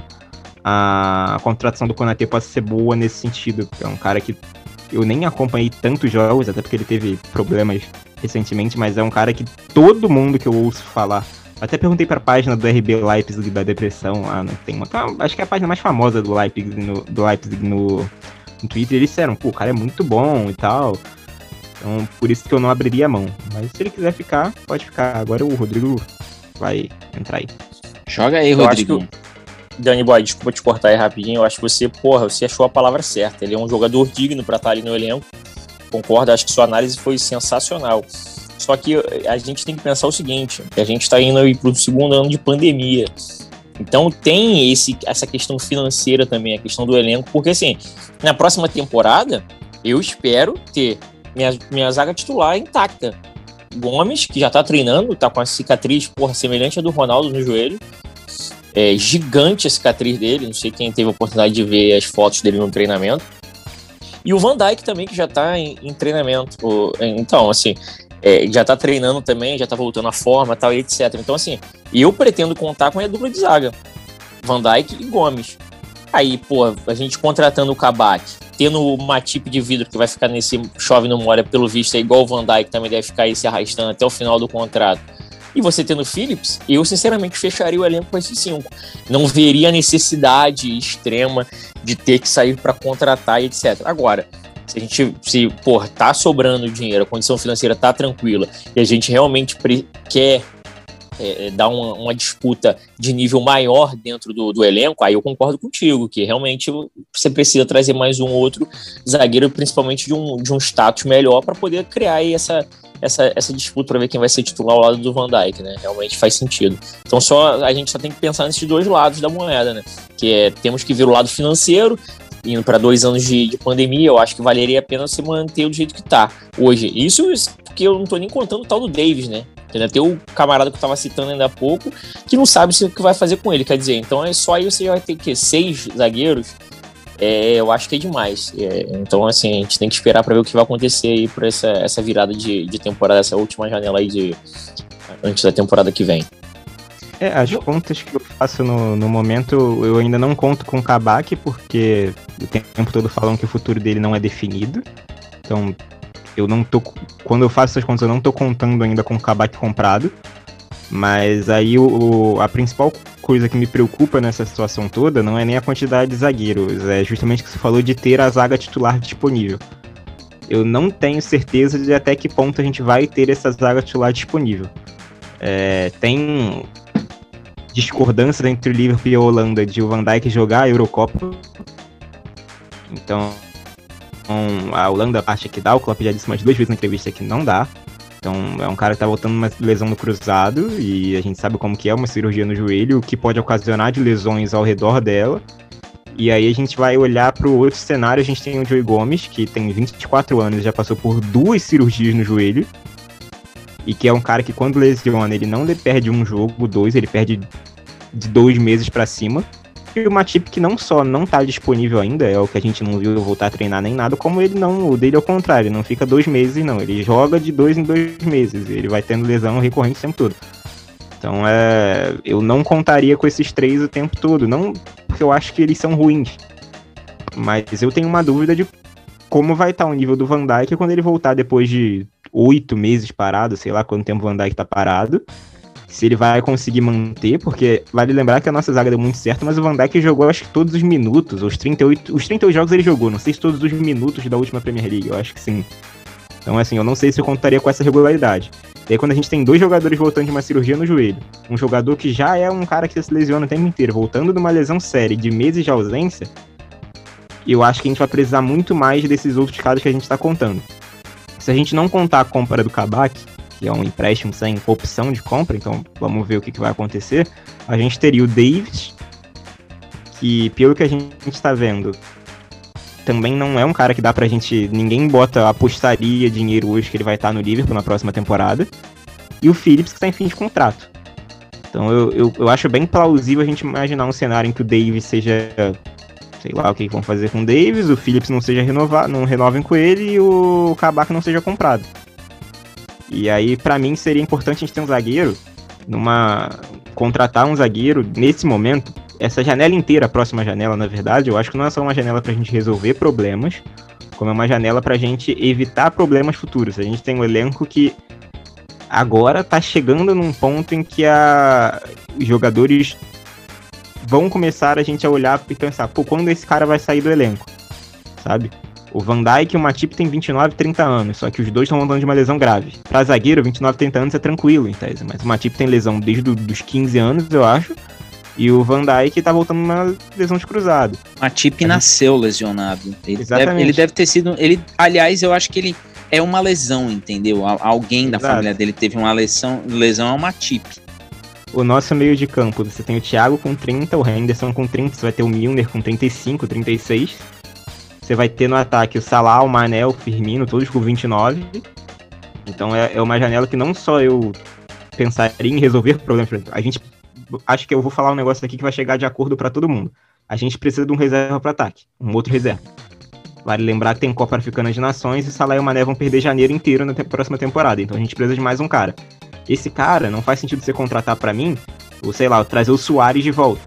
a contratação do Konaté possa ser boa nesse sentido. É um cara que eu nem acompanhei tantos jogos, até porque ele teve problemas recentemente, mas é um cara que todo mundo que eu ouço falar até perguntei pra página do RB Leipzig da depressão lá, né? Tem uma, acho que é a página mais famosa do Leipzig no, do Leipzig no, no Twitter. Eles disseram, pô, o cara é muito bom e tal. Então, por isso que eu não abriria a mão. Mas se ele quiser ficar, pode ficar. Agora o Rodrigo vai entrar aí. Joga aí, Rodrigo. Danny Boy, desculpa te cortar aí rapidinho. Eu acho que você, porra, você achou a palavra certa. Ele é um jogador digno para estar ali no elenco. Concordo, acho que sua análise foi sensacional. Só que a gente tem que pensar o seguinte, a gente está indo para o segundo ano de pandemia. Então tem esse, essa questão financeira também, a questão do elenco, porque assim, na próxima temporada, eu espero ter minha, minha zaga titular intacta. Gomes, que já tá treinando, tá com a cicatriz, porra, semelhante à do Ronaldo no joelho. É gigante a cicatriz dele, não sei quem teve a oportunidade de ver as fotos dele no treinamento. E o Van Dijk também, que já tá em, em treinamento. Então, assim, é, já tá treinando também, já tá voltando à forma tal, e etc. Então, assim, eu pretendo contar com a dupla de zaga. Van Dijk e Gomes. Aí, pô, a gente contratando o Kabak, tendo o Matip de vidro que vai ficar nesse chove no molha, pelo visto, é igual o Van Dijk também deve ficar aí se arrastando até o final do contrato. E você tendo Phillips, eu sinceramente fecharia o elenco com esses cinco. Não veria a necessidade extrema de ter que sair para contratar e etc. Agora, se a gente, se, pô, tá sobrando dinheiro, a condição financeira tá tranquila e a gente realmente quer é, é, dar uma, uma, disputa de nível maior dentro do, do, elenco, aí eu concordo contigo, que realmente você precisa trazer mais um outro zagueiro, principalmente de um, de um status melhor, para poder criar essa, essa, essa disputa para ver quem vai ser titular ao lado do Van Dijk, né? Realmente faz sentido. Então só a gente só tem que pensar nesses dois lados da moeda, né? Que é temos que ver o lado financeiro, indo para dois anos de, de, pandemia, eu acho que valeria a pena se manter do jeito que tá hoje. Isso porque eu não tô nem contando o tal do Davis, né? Tem o camarada que eu tava citando ainda há pouco, que não sabe o que vai fazer com ele. Quer dizer, então é só aí você vai ter que seis zagueiros. É, eu acho que é demais. É, então, assim, a gente tem que esperar para ver o que vai acontecer aí por essa, essa virada de, de temporada, essa última janela aí de antes da temporada que vem. É, as contas que eu faço no, no momento, eu ainda não conto com o Kabak, porque o tempo todo falam que o futuro dele não é definido. Então, eu não tô. Quando eu faço essas contas, eu não tô contando ainda com o Kabak comprado. Mas aí o, o, a principal coisa que me preocupa nessa situação toda não é nem a quantidade de zagueiros, é justamente o que você falou de ter a zaga titular disponível. Eu não tenho certeza de até que ponto a gente vai ter essa zaga titular disponível. É, tem discordância entre o Liverpool e a Holanda de o Van Dijk jogar a Eurocopa. Então, a Holanda acha que dá, o Klopp já disse mais duas vezes na entrevista que não dá. Então é um cara que tá voltando uma lesão no cruzado e a gente sabe como que é uma cirurgia no joelho, o que pode ocasionar de lesões ao redor dela. E aí a gente vai olhar para o outro cenário, a gente tem o Joey Gomes, que tem 24 anos, já passou por duas cirurgias no joelho. E que é um cara que quando lesiona, ele não perde um jogo, dois, ele perde de dois meses para cima. E uma chip que não só não tá disponível ainda, é o que a gente não viu voltar a treinar nem nada, como ele não, o dele é o contrário, não fica dois meses não, ele joga de dois em dois meses, ele vai tendo lesão recorrente o tempo todo. Então é, eu não contaria com esses três o tempo todo, não porque eu acho que eles são ruins, mas eu tenho uma dúvida de como vai estar tá o nível do Van Dijk quando ele voltar depois de oito meses parado, sei lá quanto tempo o Van Dijk tá parado, se ele vai conseguir manter, porque vale lembrar que a nossa zaga deu muito certo, mas o Van Dijk jogou acho que todos os minutos, os 38, os 38 jogos ele jogou, não sei se todos os minutos da última Premier League, eu acho que sim. Então assim, eu não sei se eu contaria com essa regularidade. E aí quando a gente tem dois jogadores voltando de uma cirurgia no joelho, um jogador que já é um cara que se lesiona o tempo inteiro, voltando de uma lesão séria de meses de ausência, eu acho que a gente vai precisar muito mais desses outros casos que a gente está contando. Se a gente não contar a compra do Kabak, que é um empréstimo sem opção de compra, então vamos ver o que, que vai acontecer. A gente teria o Davis, que pelo que a gente está vendo, também não é um cara que dá pra gente. Ninguém bota, apostaria dinheiro hoje que ele vai estar no Liverpool na próxima temporada. E o Phillips, que está em fim de contrato. Então eu, eu, eu, acho bem plausível a gente imaginar um cenário em que o Davis seja. Sei lá o que vão fazer com o Davis, o Phillips não seja renovado, não renovem com ele e o Kabak não seja comprado. E aí, para mim, seria importante a gente ter um zagueiro, numa contratar um zagueiro nesse momento, essa janela inteira, a próxima janela, na verdade, eu acho que não é só uma janela pra gente resolver problemas, como é uma janela pra gente evitar problemas futuros. A gente tem um elenco que agora tá chegando num ponto em que a... os jogadores vão começar a gente a olhar e pensar, pô, quando esse cara vai sair do elenco? Sabe? O Van Dijk e o Matip tem 29 e 30 anos, só que os dois estão andando de uma lesão grave. Pra zagueiro, 29 e 30 anos é tranquilo, em tese, mas o Matip tem lesão desde os 15 anos, eu acho, e o Van Dijk tá voltando uma lesão de cruzado. Matip nasceu lesionado. Ele Exatamente. Deve, ele deve ter sido... Ele, aliás, eu acho que ele é uma lesão, entendeu? Alguém da Exato. família dele teve uma lesão, lesão ao Matip. O nosso meio de campo, você tem o Thiago com 30, o Henderson com 30, você vai ter o Milner com 35, 36 você vai ter no ataque o Salah, o Mané, o Firmino, todos com 29. Então é, é uma janela que não só eu pensaria em resolver problemas. A gente. Acho que eu vou falar um negócio aqui que vai chegar de acordo para todo mundo. A gente precisa de um reserva para ataque, um outro reserva. Vale lembrar que tem Copa Africana de Nações e Salah e o Mané vão perder janeiro inteiro na te próxima temporada. Então a gente precisa de mais um cara. Esse cara não faz sentido você contratar para mim, ou sei lá, trazer o Soares de volta.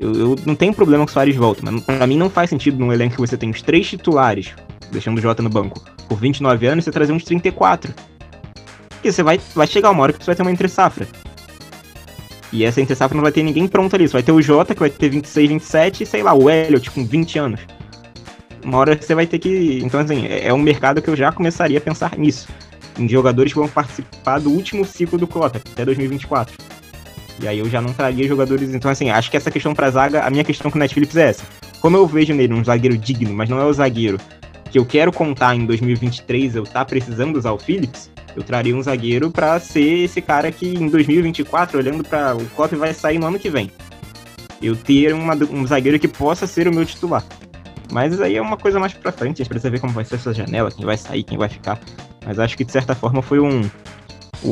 Eu, eu não tenho problema com o Soares de volta, mas pra mim não faz sentido num elenco que você tem os três titulares, deixando o Jota no banco, por 29 anos, você trazer uns 34. Porque você vai, vai chegar uma hora que você vai ter uma entre-safra. E essa entre-safra não vai ter ninguém pronto ali. Vai ter o Jota, que vai ter 26, 27, e sei lá, o Elliot com 20 anos. Uma hora você vai ter que. Então, assim, é, é um mercado que eu já começaria a pensar nisso. Em jogadores que vão participar do último ciclo do Cota, até 2024. E aí eu já não traria jogadores. Então, assim, acho que essa questão pra zaga, a minha questão com o Net Phillips é essa. Como eu vejo nele um zagueiro digno, mas não é o zagueiro que eu quero contar em 2023, eu tá precisando usar o Phillips, eu traria um zagueiro para ser esse cara que em 2024, olhando para o Klopp, vai sair no ano que vem. Eu ter uma, um zagueiro que possa ser o meu titular. Mas aí é uma coisa mais pra frente, a gente precisa ver como vai ser essa janela, quem vai sair, quem vai ficar. Mas acho que de certa forma foi um.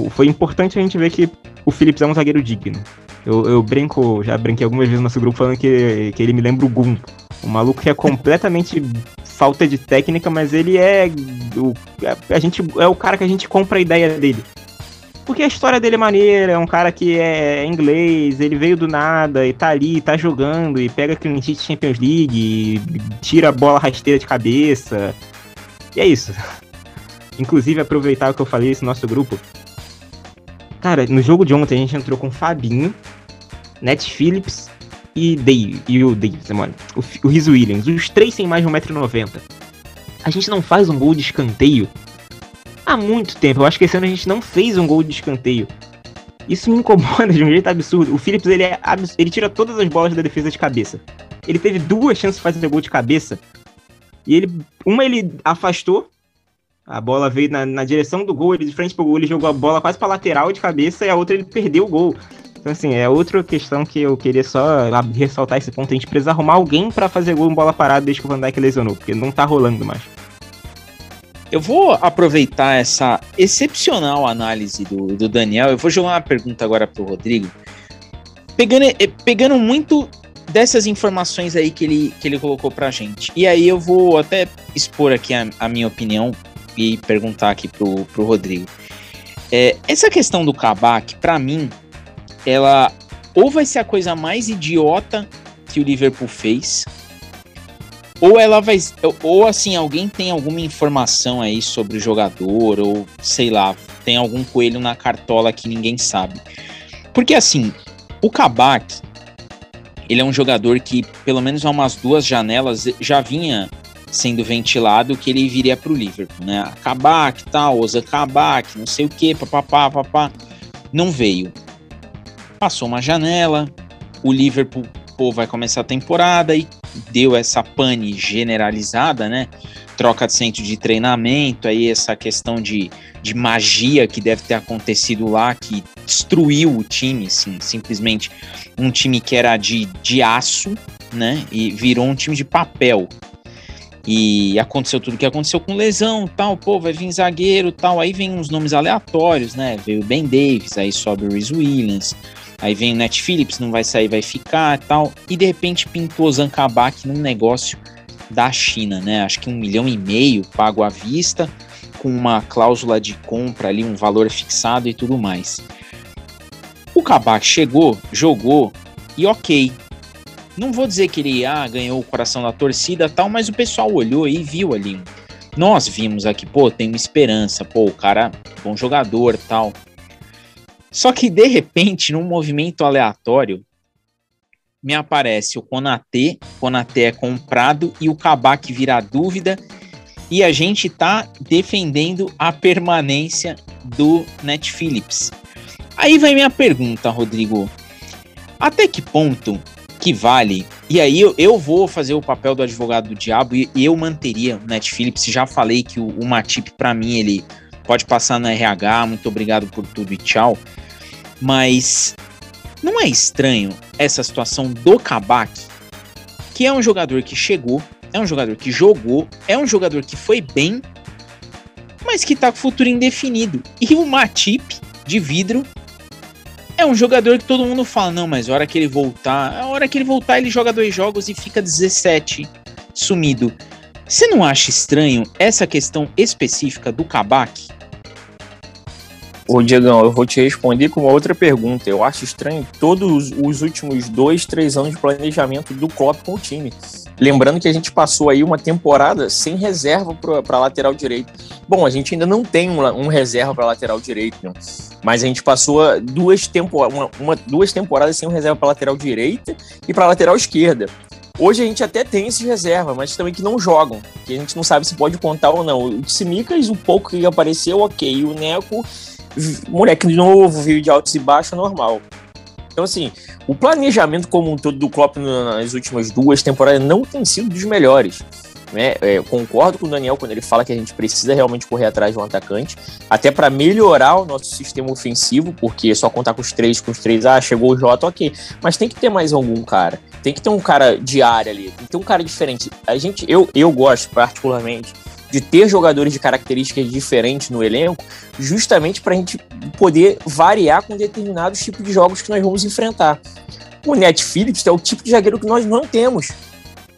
Foi importante a gente ver que o Phillips é um zagueiro digno. Eu, eu brinco, já brinquei algumas vezes no nosso grupo falando que, que ele me lembra o Gun. Um maluco que é completamente [laughs] falta de técnica, mas ele é o, a gente, é o cara que a gente compra a ideia dele. Porque a história dele é maneira, é um cara que é inglês, ele veio do nada e tá ali, tá jogando e pega clean sheet Champions League, tira a bola rasteira de cabeça. E é isso. [laughs] Inclusive, aproveitar o que eu falei nesse nosso grupo, Cara, no jogo de ontem a gente entrou com Fabinho, Net Phillips e, Dave, e o Davis, mano. O, o Riz Williams. Os três sem mais de 1,90m. A gente não faz um gol de escanteio há muito tempo. Eu acho que esse ano a gente não fez um gol de escanteio. Isso me incomoda de um jeito absurdo. O Phillips, ele, é ele tira todas as bolas da defesa de cabeça. Ele teve duas chances de fazer gol de cabeça. E ele. Uma ele afastou. A bola veio na, na direção do gol, ele de frente pro gol, ele jogou a bola quase pra lateral de cabeça e a outra ele perdeu o gol. Então, assim, é outra questão que eu queria só ressaltar esse ponto. A gente precisa arrumar alguém para fazer gol em bola parada desde que o Van Dijk lesionou, porque não tá rolando mais. Eu vou aproveitar essa excepcional análise do, do Daniel. Eu vou jogar uma pergunta agora pro Rodrigo. Pegando, eh, pegando muito dessas informações aí que ele, que ele colocou pra gente. E aí eu vou até expor aqui a, a minha opinião e perguntar aqui pro, pro Rodrigo. É, essa questão do Kabak, para mim, ela ou vai ser a coisa mais idiota que o Liverpool fez, ou ela vai. Ou assim, alguém tem alguma informação aí sobre o jogador, ou sei lá, tem algum coelho na cartola que ninguém sabe. Porque assim, o Kabak, ele é um jogador que, pelo menos há umas duas janelas, já vinha sendo ventilado que ele viria para o Liverpool, né? Kabak, tal, Oza Kabak, não sei o que, papapá, papá. Não veio. Passou uma janela, o Liverpool pô, vai começar a temporada e deu essa pane generalizada, né? Troca de centro de treinamento, aí essa questão de, de magia que deve ter acontecido lá, que destruiu o time, assim, simplesmente um time que era de, de aço, né? E virou um time de papel. E aconteceu tudo o que aconteceu com lesão, tal, pô, vai vir zagueiro, tal. Aí vem uns nomes aleatórios, né? Veio Ben Davis, aí sobe o Rhys Williams, Aí vem o Net Phillips, não vai sair, vai ficar tal. E de repente pintou Zankabak num negócio da China, né? Acho que um milhão e meio pago à vista, com uma cláusula de compra ali, um valor fixado e tudo mais. O Kabak chegou, jogou e ok. Não vou dizer que ele ah, ganhou o coração da torcida tal, mas o pessoal olhou e viu ali. Nós vimos aqui, pô, tem uma esperança, pô, o cara, bom jogador tal. Só que de repente, num movimento aleatório, me aparece o Konatê, Konatê é comprado e o Kabak vira dúvida e a gente tá defendendo a permanência do Net Phillips. Aí vai minha pergunta, Rodrigo. Até que ponto que vale? E aí eu, eu vou fazer o papel do advogado do diabo e, eu manteria o Net Phillips. Já falei que o, o Matip, para mim, ele pode passar no RH. Muito obrigado por tudo e tchau. Mas não é estranho essa situação do Kabak, que é um jogador que chegou, é um jogador que jogou, é um jogador que foi bem, mas que tá com futuro indefinido. E o Matip, de vidro, é um jogador que todo mundo fala, não, mas a hora que ele voltar, a hora que ele voltar, ele joga dois jogos e fica 17 sumido. Você não acha estranho essa questão específica do Kabak? Ô, Diegão, eu vou te responder com uma outra pergunta. Eu acho estranho todos os últimos dois, três anos de planejamento do Klopp com o time. Lembrando que a gente passou aí uma temporada sem reserva para lateral direito. Bom, a gente ainda não tem um, um reserva para lateral direito, né? mas a gente passou duas, tempo, uma, uma, duas temporadas sem um reserva para lateral direita e para lateral esquerda. Hoje a gente até tem esses reservas, mas também que não jogam, que a gente não sabe se pode contar ou não. O Simicas, o pouco que apareceu, ok. O Neco moleque novo, veio de altos e baixos, normal. Então, assim, o planejamento como um todo do Klopp nas últimas duas temporadas não tem sido dos melhores. Né? É, concordo com o Daniel quando ele fala que a gente precisa realmente correr atrás de um atacante, até para melhorar o nosso sistema ofensivo, porque só contar com os três, com os três, ah, chegou o Jota, ok. Mas tem que ter mais algum cara. Tem que ter um cara de área ali, tem que ter um cara diferente. A gente, eu, eu gosto particularmente de ter jogadores de características diferentes no elenco, justamente para a gente poder variar com determinados tipos de jogos que nós vamos enfrentar. O Net Phillips é o tipo de zagueiro que nós não temos.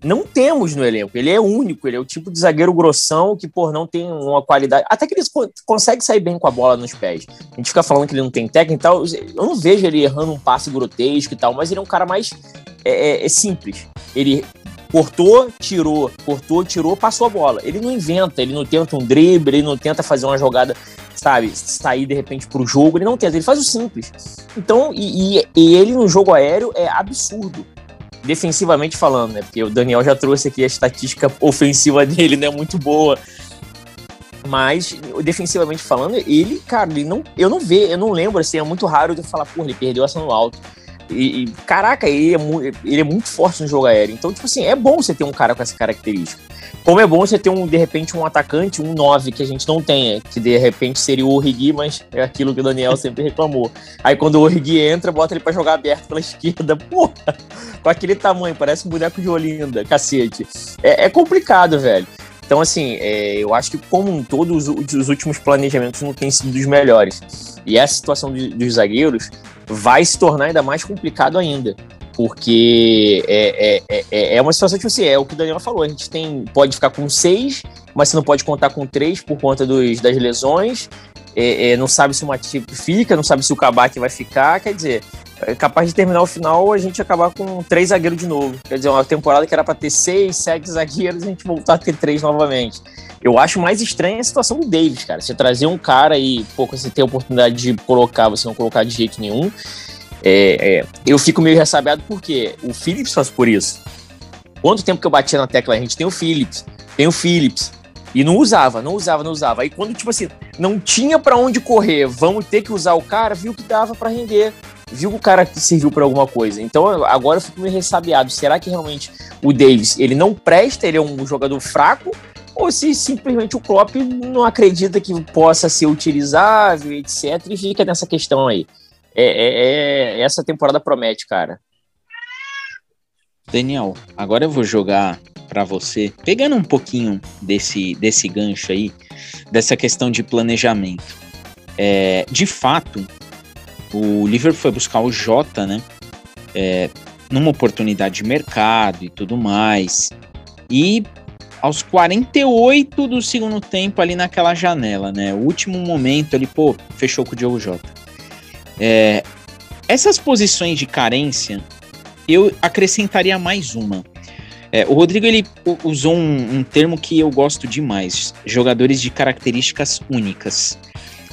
Não temos no elenco. Ele é único, ele é o tipo de zagueiro grossão que, por não tem uma qualidade. Até que ele consegue sair bem com a bola nos pés. A gente fica falando que ele não tem técnica e tal. Eu não vejo ele errando um passe grotesco e tal, mas ele é um cara mais é, é, é simples. Ele cortou, tirou, cortou, tirou, passou a bola. Ele não inventa, ele não tenta um drible, ele não tenta fazer uma jogada sabe, sair de repente pro jogo, ele não tenta, ele faz o simples. Então, e, e, e ele no jogo aéreo é absurdo defensivamente falando, né? Porque o Daniel já trouxe aqui a estatística ofensiva dele, né? Muito boa. Mas, defensivamente falando, ele, cara, ele não, eu não vejo, eu não lembro, assim, é muito raro de falar, porra, ele perdeu essa no alto. E, e, caraca, ele é, ele é muito forte no jogo aéreo. Então, tipo assim, é bom você ter um cara com essa característica. Como é bom você ter, um, de repente, um atacante, um 9 que a gente não tenha, que de repente seria o Origi, mas é aquilo que o Daniel [laughs] sempre reclamou. Aí quando o Origi entra, bota ele para jogar aberto pela [laughs] esquerda. Porra, com aquele tamanho, parece um boneco de Olinda, cacete. É, é complicado, velho. Então, assim, é, eu acho que, como um todo, os, os, últimos planejamentos não têm sido dos melhores. E essa situação dos, dos zagueiros vai se tornar ainda mais complicado ainda porque é, é, é, é, uma situação tipo assim, é o que o Daniel falou, a gente tem, pode ficar com seis, mas você não pode contar com três por conta dos, das lesões, é, é, não sabe se o Matip fica, não sabe se o Kabak vai ficar, quer dizer, é capaz de terminar o final a gente acabar com três zagueiros de novo, quer dizer, uma temporada que era para ter seis, sete zagueiros, a gente voltar a ter três novamente. Eu acho mais estranha a situação do Davis, cara, você trazer um cara e, pô, você ter a oportunidade de colocar, você não colocar de jeito nenhum, é, é, eu fico meio ressabiado porque o Phillips faz por isso. Quanto tempo que eu batia na tecla? A gente tem o Phillips, tem o Phillips. E não usava, não usava, não usava. Aí quando, tipo assim, não tinha para onde correr, vamos ter que usar o cara, viu que dava para render. Viu que o cara que serviu para alguma coisa. Então agora eu fico meio ressabiado. Será que realmente o Davis, ele não presta, ele é um jogador fraco? Ou se simplesmente o Klopp não acredita que possa ser utilizável, etc. E fica nessa questão aí. É, é, é, essa temporada promete, cara. Daniel, agora eu vou jogar para você, pegando um pouquinho desse, desse gancho aí, dessa questão de planejamento. É, de fato, o Liverpool foi buscar o Jota, né? É, numa oportunidade de mercado e tudo mais. E aos 48 do segundo tempo, ali naquela janela, né? O último momento ali, pô, fechou com o Diogo Jota. É, essas posições de carência, eu acrescentaria mais uma. É, o Rodrigo ele usou um, um, termo que eu gosto demais: jogadores de características únicas.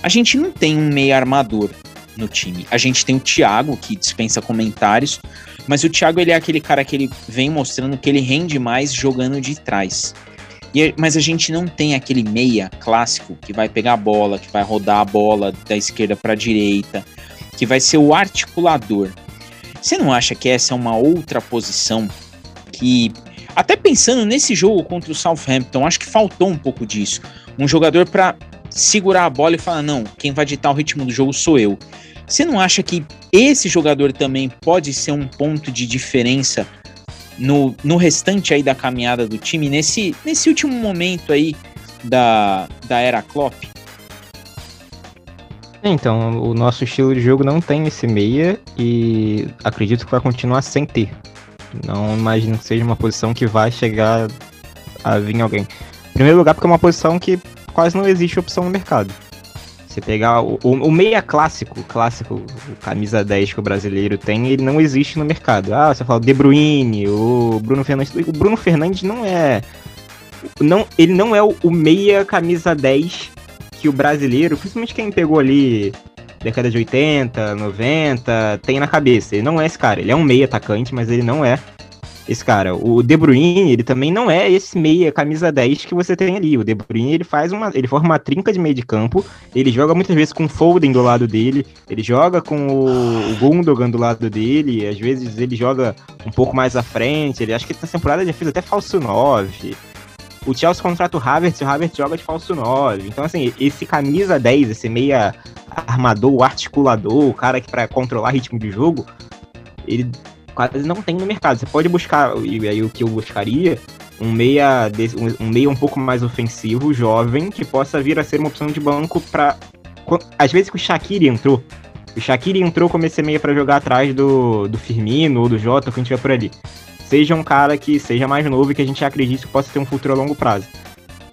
A gente não tem um meio armador no time. A gente tem o Thiago, que dispensa comentários, mas o Thiago ele é aquele cara que ele vem mostrando que ele rende mais jogando de trás. E, mas a gente não tem aquele meia clássico que vai pegar a bola, que vai rodar a bola da esquerda para a direita, que vai ser o articulador. Você não acha que essa é uma outra posição que, até pensando nesse jogo contra o Southampton, acho que faltou um pouco disso. Um jogador para segurar a bola e falar: não, quem vai ditar o ritmo do jogo sou eu. Você não acha que esse jogador também pode ser um ponto de diferença no, no restante aí da caminhada do time, nesse, nesse último momento aí da, da era Klopp? Então, o nosso estilo de jogo não tem esse meia e acredito que vai continuar sem ter. Não imagino que seja uma posição que vai chegar a vir alguém. Em primeiro lugar, porque é uma posição que quase não existe opção no mercado. Você pegar o, o, meia clássico, clássico, o camisa 10 que o brasileiro tem, ele não existe no mercado. Ah, você fala De Bruyne, o Bruno Fernandes. O Bruno Fernandes não é. Não, ele não é o, o meia camisa 10 que o brasileiro, principalmente quem pegou ali década de 80, 90, tem na cabeça. Ele não é esse cara. Ele é um meia atacante, mas ele não é esse cara. O De Bruyne, ele também não é esse meia camisa 10 que você tem ali. O De Bruyne, ele faz uma, ele forma uma trinca de meio de campo. Ele joga muitas vezes com o Foden do lado dele, ele joga com o, o Gundogan do lado dele, às vezes ele joga um pouco mais à frente. Ele acho que essa temporada já fez até falso 9. O Chelsea contrata o Havertz o Havertz joga de falso 9. Então, assim, esse camisa 10, esse meia armador, articulador, o cara que para controlar ritmo de jogo, ele quase não tem no mercado. Você pode buscar, e aí o que eu buscaria, um meia, um meia um pouco mais ofensivo, jovem, que possa vir a ser uma opção de banco para Às vezes que o Shaqiri entrou. O Shaqiri entrou como esse meia para jogar atrás do, do Firmino ou do Jota, que a gente tiver por ali seja um cara que seja mais novo e que a gente acredite que possa ter um futuro a longo prazo.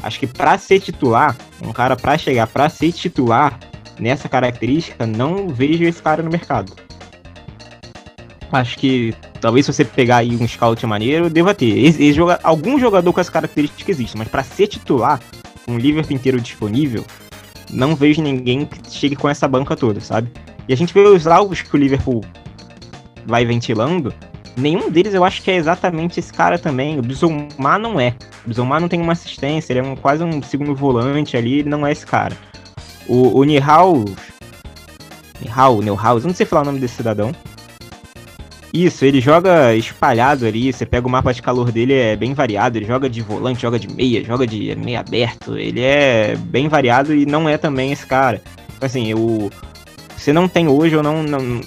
Acho que para ser titular, um cara para chegar para ser titular nessa característica, não vejo esse cara no mercado. Acho que talvez se você pegar aí um scout maneiro, deva ter. Esse, esse joga, algum jogador com essa característica existe, mas para ser titular, um Liverpool inteiro disponível, não vejo ninguém que chegue com essa banca toda, sabe? E a gente vê os alvos que o Liverpool vai ventilando, nenhum deles eu acho que é exatamente esse cara também. O Bizumar não é. O Bizumar não tem uma assistência, ele é um, quase um segundo volante ali, ele não é esse cara. O, o Nihal. Nihal, Neuhaus, não sei falar o nome desse cidadão. Isso, ele joga espalhado ali, você pega o mapa de calor dele, é bem variado, ele joga de volante, joga de meia, joga de meia aberto, ele é bem variado e não é também esse cara. Então, assim, o você não tem hoje, eu não, não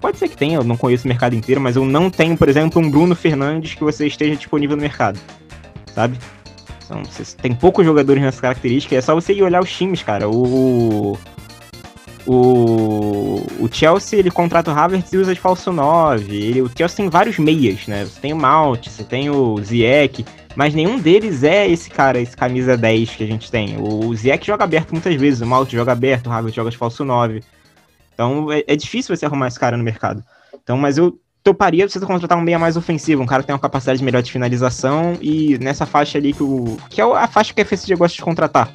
pode ser que tenha, eu não conheço o mercado inteiro, mas eu não tenho, por exemplo, um Bruno Fernandes que você esteja disponível no mercado, sabe? Então, tem poucos jogadores nessa característica, é só você ir olhar os times, cara. O o, o Chelsea, ele contrata o Havertz e usa de falso 9. Ele, o Chelsea tem vários meias, né? Você tem o Mount, você tem o Ziyech, mas nenhum deles é esse cara, esse camisa 10 que a gente tem. O Ziyech joga aberto muitas vezes, o Mount joga aberto, o Havertz joga de falso 9. Então é, é difícil você arrumar esse cara no mercado. Então, mas eu toparia você contratar um meia mais ofensivo, um cara que tem uma capacidade melhor de finalização e nessa faixa ali que o que é a faixa que a FSG gosta de contratar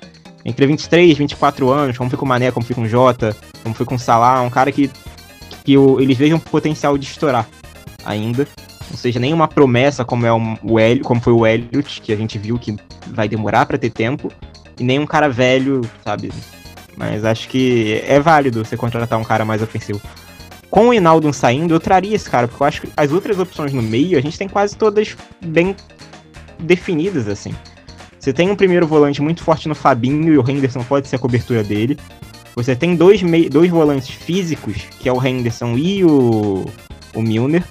entre 23 e 24 anos, como foi com o Mané, como foi com o Jota, como foi com o Salah, um cara que, que o, eles vejam potencial de estourar ainda. Não seja nenhuma promessa como é o Hélio, como foi o Elliot, que a gente viu que vai demorar para ter tempo, e nem um cara velho, sabe? Mas acho que é válido você contratar um cara mais ofensivo. Com o Hinaldo saindo, eu traria esse cara, porque eu acho que as outras opções no meio, a gente tem quase todas bem definidas, assim. Você tem um primeiro volante muito forte no Fabinho e o Henderson pode ser a cobertura dele. Você tem dois, dois volantes físicos, que é o Henderson e o, o Milner.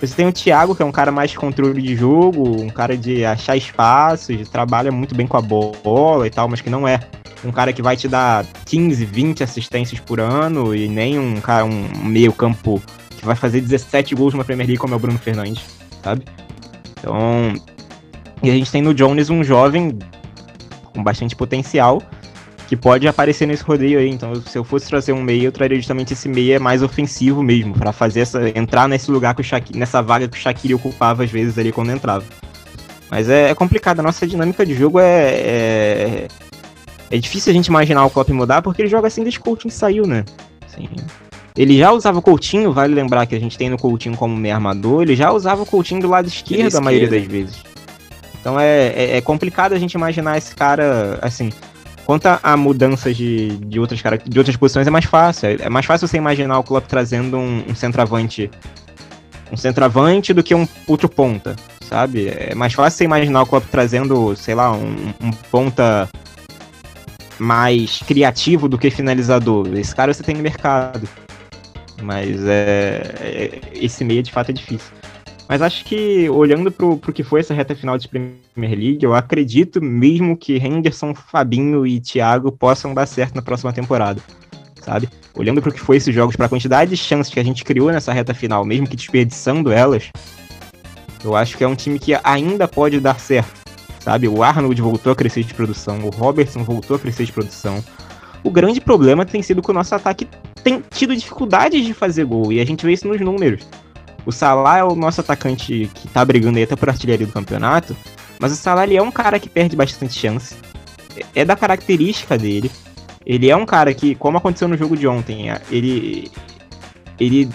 Você tem o Thiago, que é um cara mais de controle de jogo, um cara de achar espaços, trabalha muito bem com a bola e tal, mas que não é um cara que vai te dar 15, 20 assistências por ano e nem um cara, um meio campo que vai fazer 17 gols numa Premier League como é o Bruno Fernandes, sabe? Então, e a gente tem no Jones um jovem com bastante potencial que pode aparecer nesse rodeio aí. Então, se eu fosse trazer um meia, eu traria justamente esse meia mais ofensivo mesmo, para fazer essa entrar nesse lugar que o Shaqiri, nessa vaga que o Shaqiri ocupava às vezes ali quando entrava. Mas é, é complicado, a nossa dinâmica de jogo é, é, é difícil a gente imaginar o Klopp mudar porque ele joga assim desde que o Coutinho saiu, né? Assim, ele já usava o Coutinho, vale lembrar que a gente tem no Coutinho como meia armador, ele já usava o Coutinho do lado esquerdo a maioria das vezes. Então é, é, é, complicado a gente imaginar esse cara, assim. Quanto a, mudanças de, de, outras, de outras posições é mais fácil. É, é mais fácil você imaginar o Klopp trazendo um, um centroavante um centroavante do que um outro ponta, sabe? É mais fácil você imaginar o Klopp trazendo, sei lá, um, um ponta mais criativo do que finalizador. Esse cara você tem no mercado. Mas é, é esse meio de fato é difícil. Mas acho que, olhando pro, pro que foi essa reta final de Premier League, eu acredito mesmo que Henderson, Fabinho e Thiago possam dar certo na próxima temporada, sabe? Olhando pro que foi esses jogos, pra quantidade de chances que a gente criou nessa reta final, mesmo que desperdiçando elas, eu acho que é um time que ainda pode dar certo, sabe? O Arnold voltou a crescer de produção, o Robertson voltou a crescer de produção. O grande problema tem sido que o nosso ataque tem tido dificuldades de fazer gol, e a gente vê isso nos números. O Salah é o nosso atacante que tá brigando aí até por artilharia do campeonato, mas o Salah ele é um cara que perde bastante chance. É da característica dele. Ele é um cara que, como aconteceu no jogo de ontem, ele ele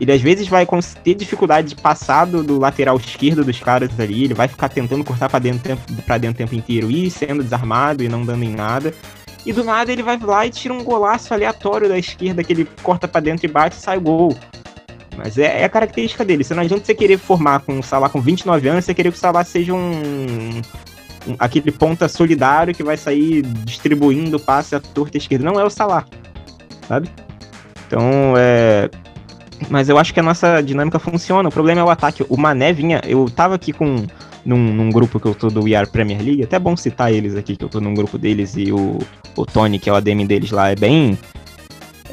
ele às vezes vai ter dificuldade de passar do, do, lateral esquerdo dos caras ali, ele vai ficar tentando cortar para dentro para dentro o tempo inteiro e sendo desarmado e não dando em nada. E do nada ele vai lá e tira um golaço aleatório da esquerda que ele corta para dentro e bate e sai gol. Mas é, é, a característica dele. Você não adianta você querer formar com o Salah com 29 anos, você querer que o Salah seja um, um aquele ponta solidário que vai sair distribuindo passe à torta esquerda. Não é o Salah, sabe? Então, é... Mas eu acho que a nossa dinâmica funciona. O problema é o ataque. O Mané vinha... Eu tava aqui com... Num, num, grupo que eu tô do We Are Premier League, até bom citar eles aqui, que eu tô num grupo deles e o, o Tony, que é o ADM deles lá, é bem.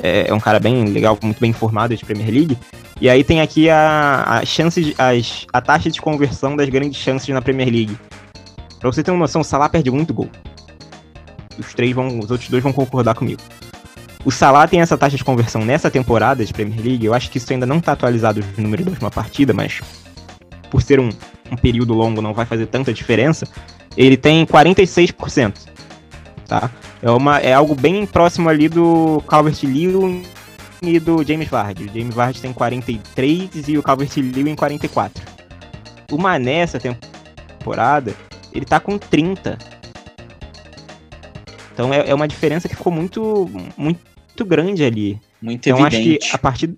É, é um cara bem legal, muito bem informado de Premier League. E aí tem aqui a, a chance de, as, a taxa de conversão das grandes chances na Premier League. Pra você ter uma noção, o Salah perde muito gol. Os três vão, os outros dois vão concordar comigo. O Salah tem essa taxa de conversão nessa temporada de Premier League. Eu acho que isso ainda não está atualizado os números da última partida, mas por ser um, um período longo não vai fazer tanta diferença. Ele tem 46%. Tá? É, uma, é algo bem próximo ali do Calvert-Lewin e do James Vardy. O James Vardy tem 43 e o Calvert-Lewin 44. O Mané essa temporada, ele tá com 30. Então é, é uma diferença que ficou muito, muito grande ali. Muito então evidente. acho que a partir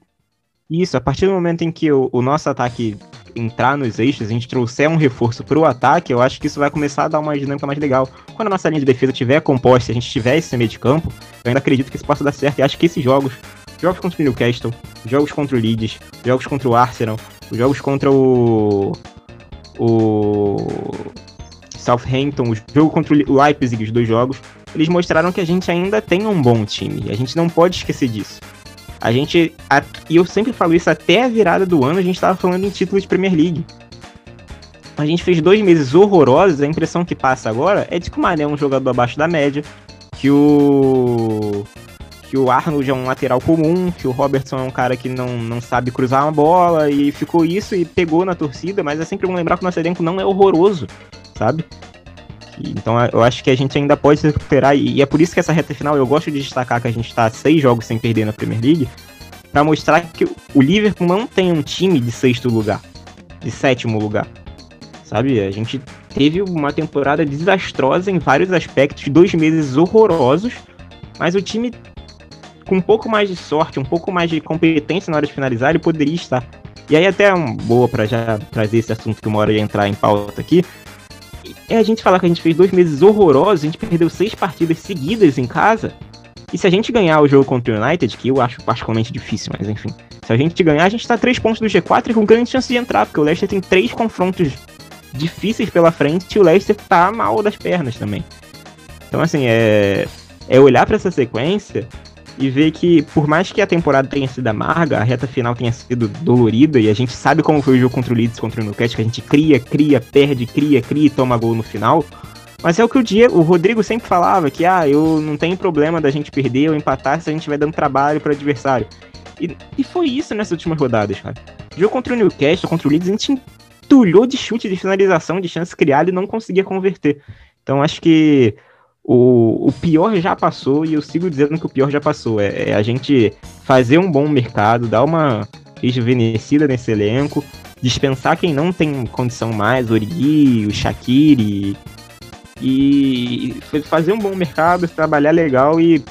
isso, a partir do momento em que o, o nosso ataque entrar nos eixos, a gente trouxer um reforço pro ataque, eu acho que isso vai começar a dar uma dinâmica mais legal. Quando a nossa linha de defesa tiver composta, a gente tiver esse meio de campo, eu ainda acredito que isso possa dar certo. E acho que esses jogos, jogos contra o Newcastle, jogos contra o Leeds, jogos contra o Arsenal, jogos contra o o Southampton, o jogo contra o Leipzig, os dois jogos, eles mostraram que a gente ainda tem um bom time. A gente não pode esquecer disso. A gente. E eu sempre falo isso, até a virada do ano a gente tava falando em título de Premier League. A gente fez dois meses horrorosos, a impressão que passa agora é de que o Mané é um jogador abaixo da média, que o. que o Arnold é um lateral comum, que o Robertson é um cara que não, não sabe cruzar uma bola, e ficou isso e pegou na torcida, mas é sempre bom lembrar que o nosso elenco não é horroroso, sabe? Então eu acho que a gente ainda pode se recuperar, e é por isso que essa reta final eu gosto de destacar que a gente está seis jogos sem perder na Premier League, para mostrar que o Liverpool não tem um time de sexto lugar, de sétimo lugar. Sabe? A gente teve uma temporada desastrosa em vários aspectos, dois meses horrorosos, mas o time com um pouco mais de sorte, um pouco mais de competência na hora de finalizar, ele poderia estar. E aí até é uma boa para já trazer esse assunto que uma hora ia entrar em pauta aqui, é a gente falar que a gente fez dois meses horrorosos, a gente perdeu seis partidas seguidas em casa. E se a gente ganhar o jogo contra o United, que eu acho particularmente difícil, mas enfim. Se a gente ganhar, a gente tá a três pontos do G4 e com grande chance de entrar, porque o Leicester tem três confrontos difíceis pela frente e o Leicester tá mal das pernas também. Então, assim, é, é olhar para essa sequência e ver que, por mais que a temporada tenha sido amarga, a reta final tenha sido dolorida, e a gente sabe como foi o jogo contra o Leeds, contra o Newcastle, que a gente cria, cria, perde, cria, cria e toma gol no final. Mas é o que o Diego, o Rodrigo sempre falava, que ah, eu não tenho problema da gente perder ou empatar se a gente vai dando trabalho para o adversário. E, e foi isso nessas últimas rodadas, cara. Jogo contra o Newcastle, contra o Leeds, a gente entulhou de chute, de finalização, de chance criada e não conseguia converter. Então acho que o, o pior já passou e eu sigo dizendo que o pior já passou. É, é a gente fazer um bom mercado, dar uma rejuvenescida nesse elenco, dispensar quem não tem condição mais, Origi, o Shaqiri, e fazer um bom mercado, trabalhar legal e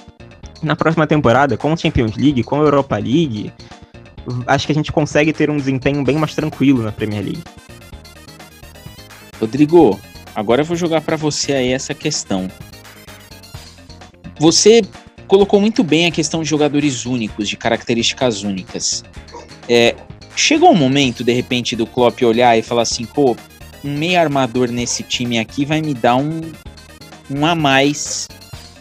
na próxima temporada, com Champions League, com Europa League, acho que a gente consegue ter um desempenho bem mais tranquilo na Premier League. Rodrigo, agora eu vou jogar para você aí essa questão. Você colocou muito bem a questão de jogadores únicos, de características únicas. É, chegou um momento, de repente, do Klopp olhar e falar assim, pô, um meio armador nesse time aqui vai me dar um, um a mais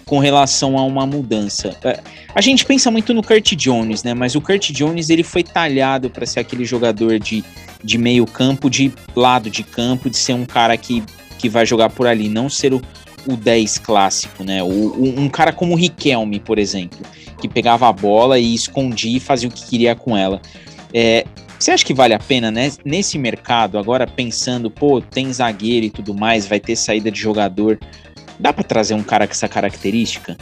com relação a uma mudança. É, a gente pensa muito no Kurt Jones, né? Mas o Kurt Jones ele foi talhado para ser aquele jogador de, de meio campo, de lado de campo, de ser um cara que, que vai jogar por ali, não ser o, o 10 clássico, né? O, o, um cara como o Riquelme, por exemplo, que pegava a bola e escondia e fazia o que queria com ela. É, você acha que vale a pena, né? Nesse mercado, agora pensando, pô, tem zagueiro e tudo mais, vai ter saída de jogador. Dá para trazer um cara com essa característica?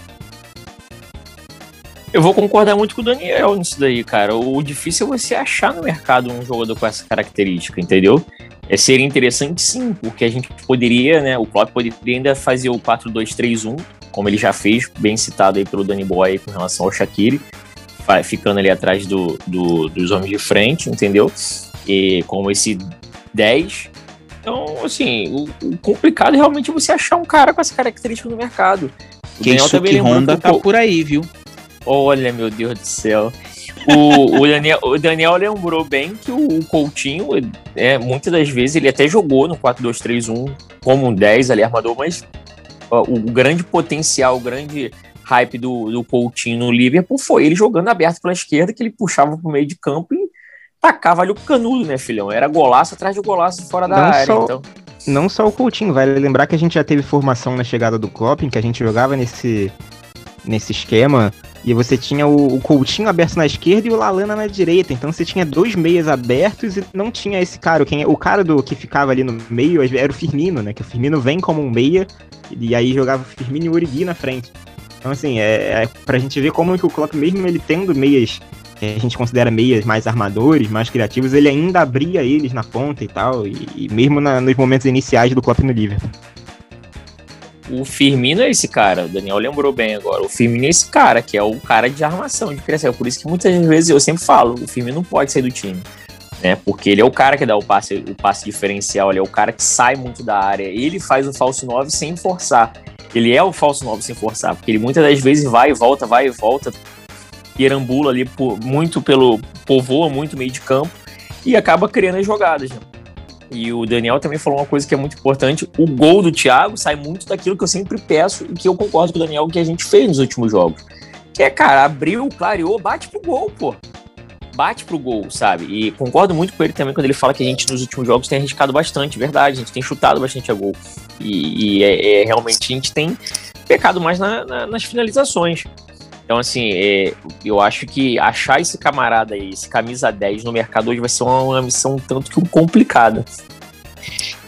Eu vou concordar muito com o Daniel nisso daí, cara. O difícil é você achar no mercado um jogador com essa característica, entendeu? É, seria interessante sim, porque a gente poderia, né? O Klopp poderia ainda fazer o 4-2-3-1, como ele já fez, bem citado aí pelo Danny Boy com relação ao Shaqiri, ficando ali atrás do, do, dos homens de frente, entendeu? E como esse 10. Então, assim, o, o, complicado é realmente você achar um cara com essa característica no mercado. O Daniel também Honda tá por aí, viu? Olha, meu Deus do céu. O, o, Daniel, o Daniel lembrou bem que o, o Coutinho, é, muitas das vezes, ele até jogou no 4-2-3-1 como um 10 ali, armador, mas ó, o, o grande potencial, o grande hype do, do Coutinho no Liverpool foi ele jogando aberto pela esquerda, que ele puxava pro meio de campo e tacava ali o canudo, né, filhão? Era golaço atrás de golaço fora da não área, só, então... Não só o Coutinho, vai lembrar que a gente já teve formação na chegada do Klopp, em que a gente jogava nesse, nesse esquema e você tinha o, o Coutinho aberto na esquerda e o Lalana na direita. Então você tinha dois meias abertos e não tinha esse cara. Quem, o cara do que ficava ali no meio era o Firmino, né? Que o Firmino vem como um meia e aí jogava Firmino e o Origi na frente. Então, assim, é, é pra gente ver como que o Klopp, mesmo ele tendo meias a gente considera meias mais armadores, mais criativos, ele ainda abria eles na ponta e tal, e, e mesmo na, nos momentos iniciais do Klopp no Liverpool. O Firmino é esse cara, o Daniel lembrou bem agora. O Firmino é esse cara, que é o cara de armação, de criação. É por isso que muitas vezes eu sempre falo, o Firmino não pode sair do time. Né? Porque ele é o cara que dá o passe, o passe diferencial, ele é o cara que sai muito da área. Ele faz o falso 9 sem forçar. Ele é o falso 9 sem forçar, porque ele muitas das vezes vai e volta, vai e volta, perambula ali por, muito pelo. povoa muito meio de campo e acaba criando as jogadas. Né? E o Daniel também falou uma coisa que é muito importante: o gol do Thiago sai muito daquilo que eu sempre peço e que eu concordo com o Daniel que a gente fez nos últimos jogos. Que é, cara, abriu, clareou, bate pro gol, pô. Bate pro gol, sabe? E concordo muito com ele também quando ele fala que a gente nos últimos jogos tem arriscado bastante, verdade, a gente tem chutado bastante a gol. E, e é, é, realmente a gente tem pecado mais na, na, nas finalizações. Então, assim, é, eu acho que achar esse camarada aí, esse camisa 10 no mercado hoje vai ser uma, uma missão um tanto que complicada.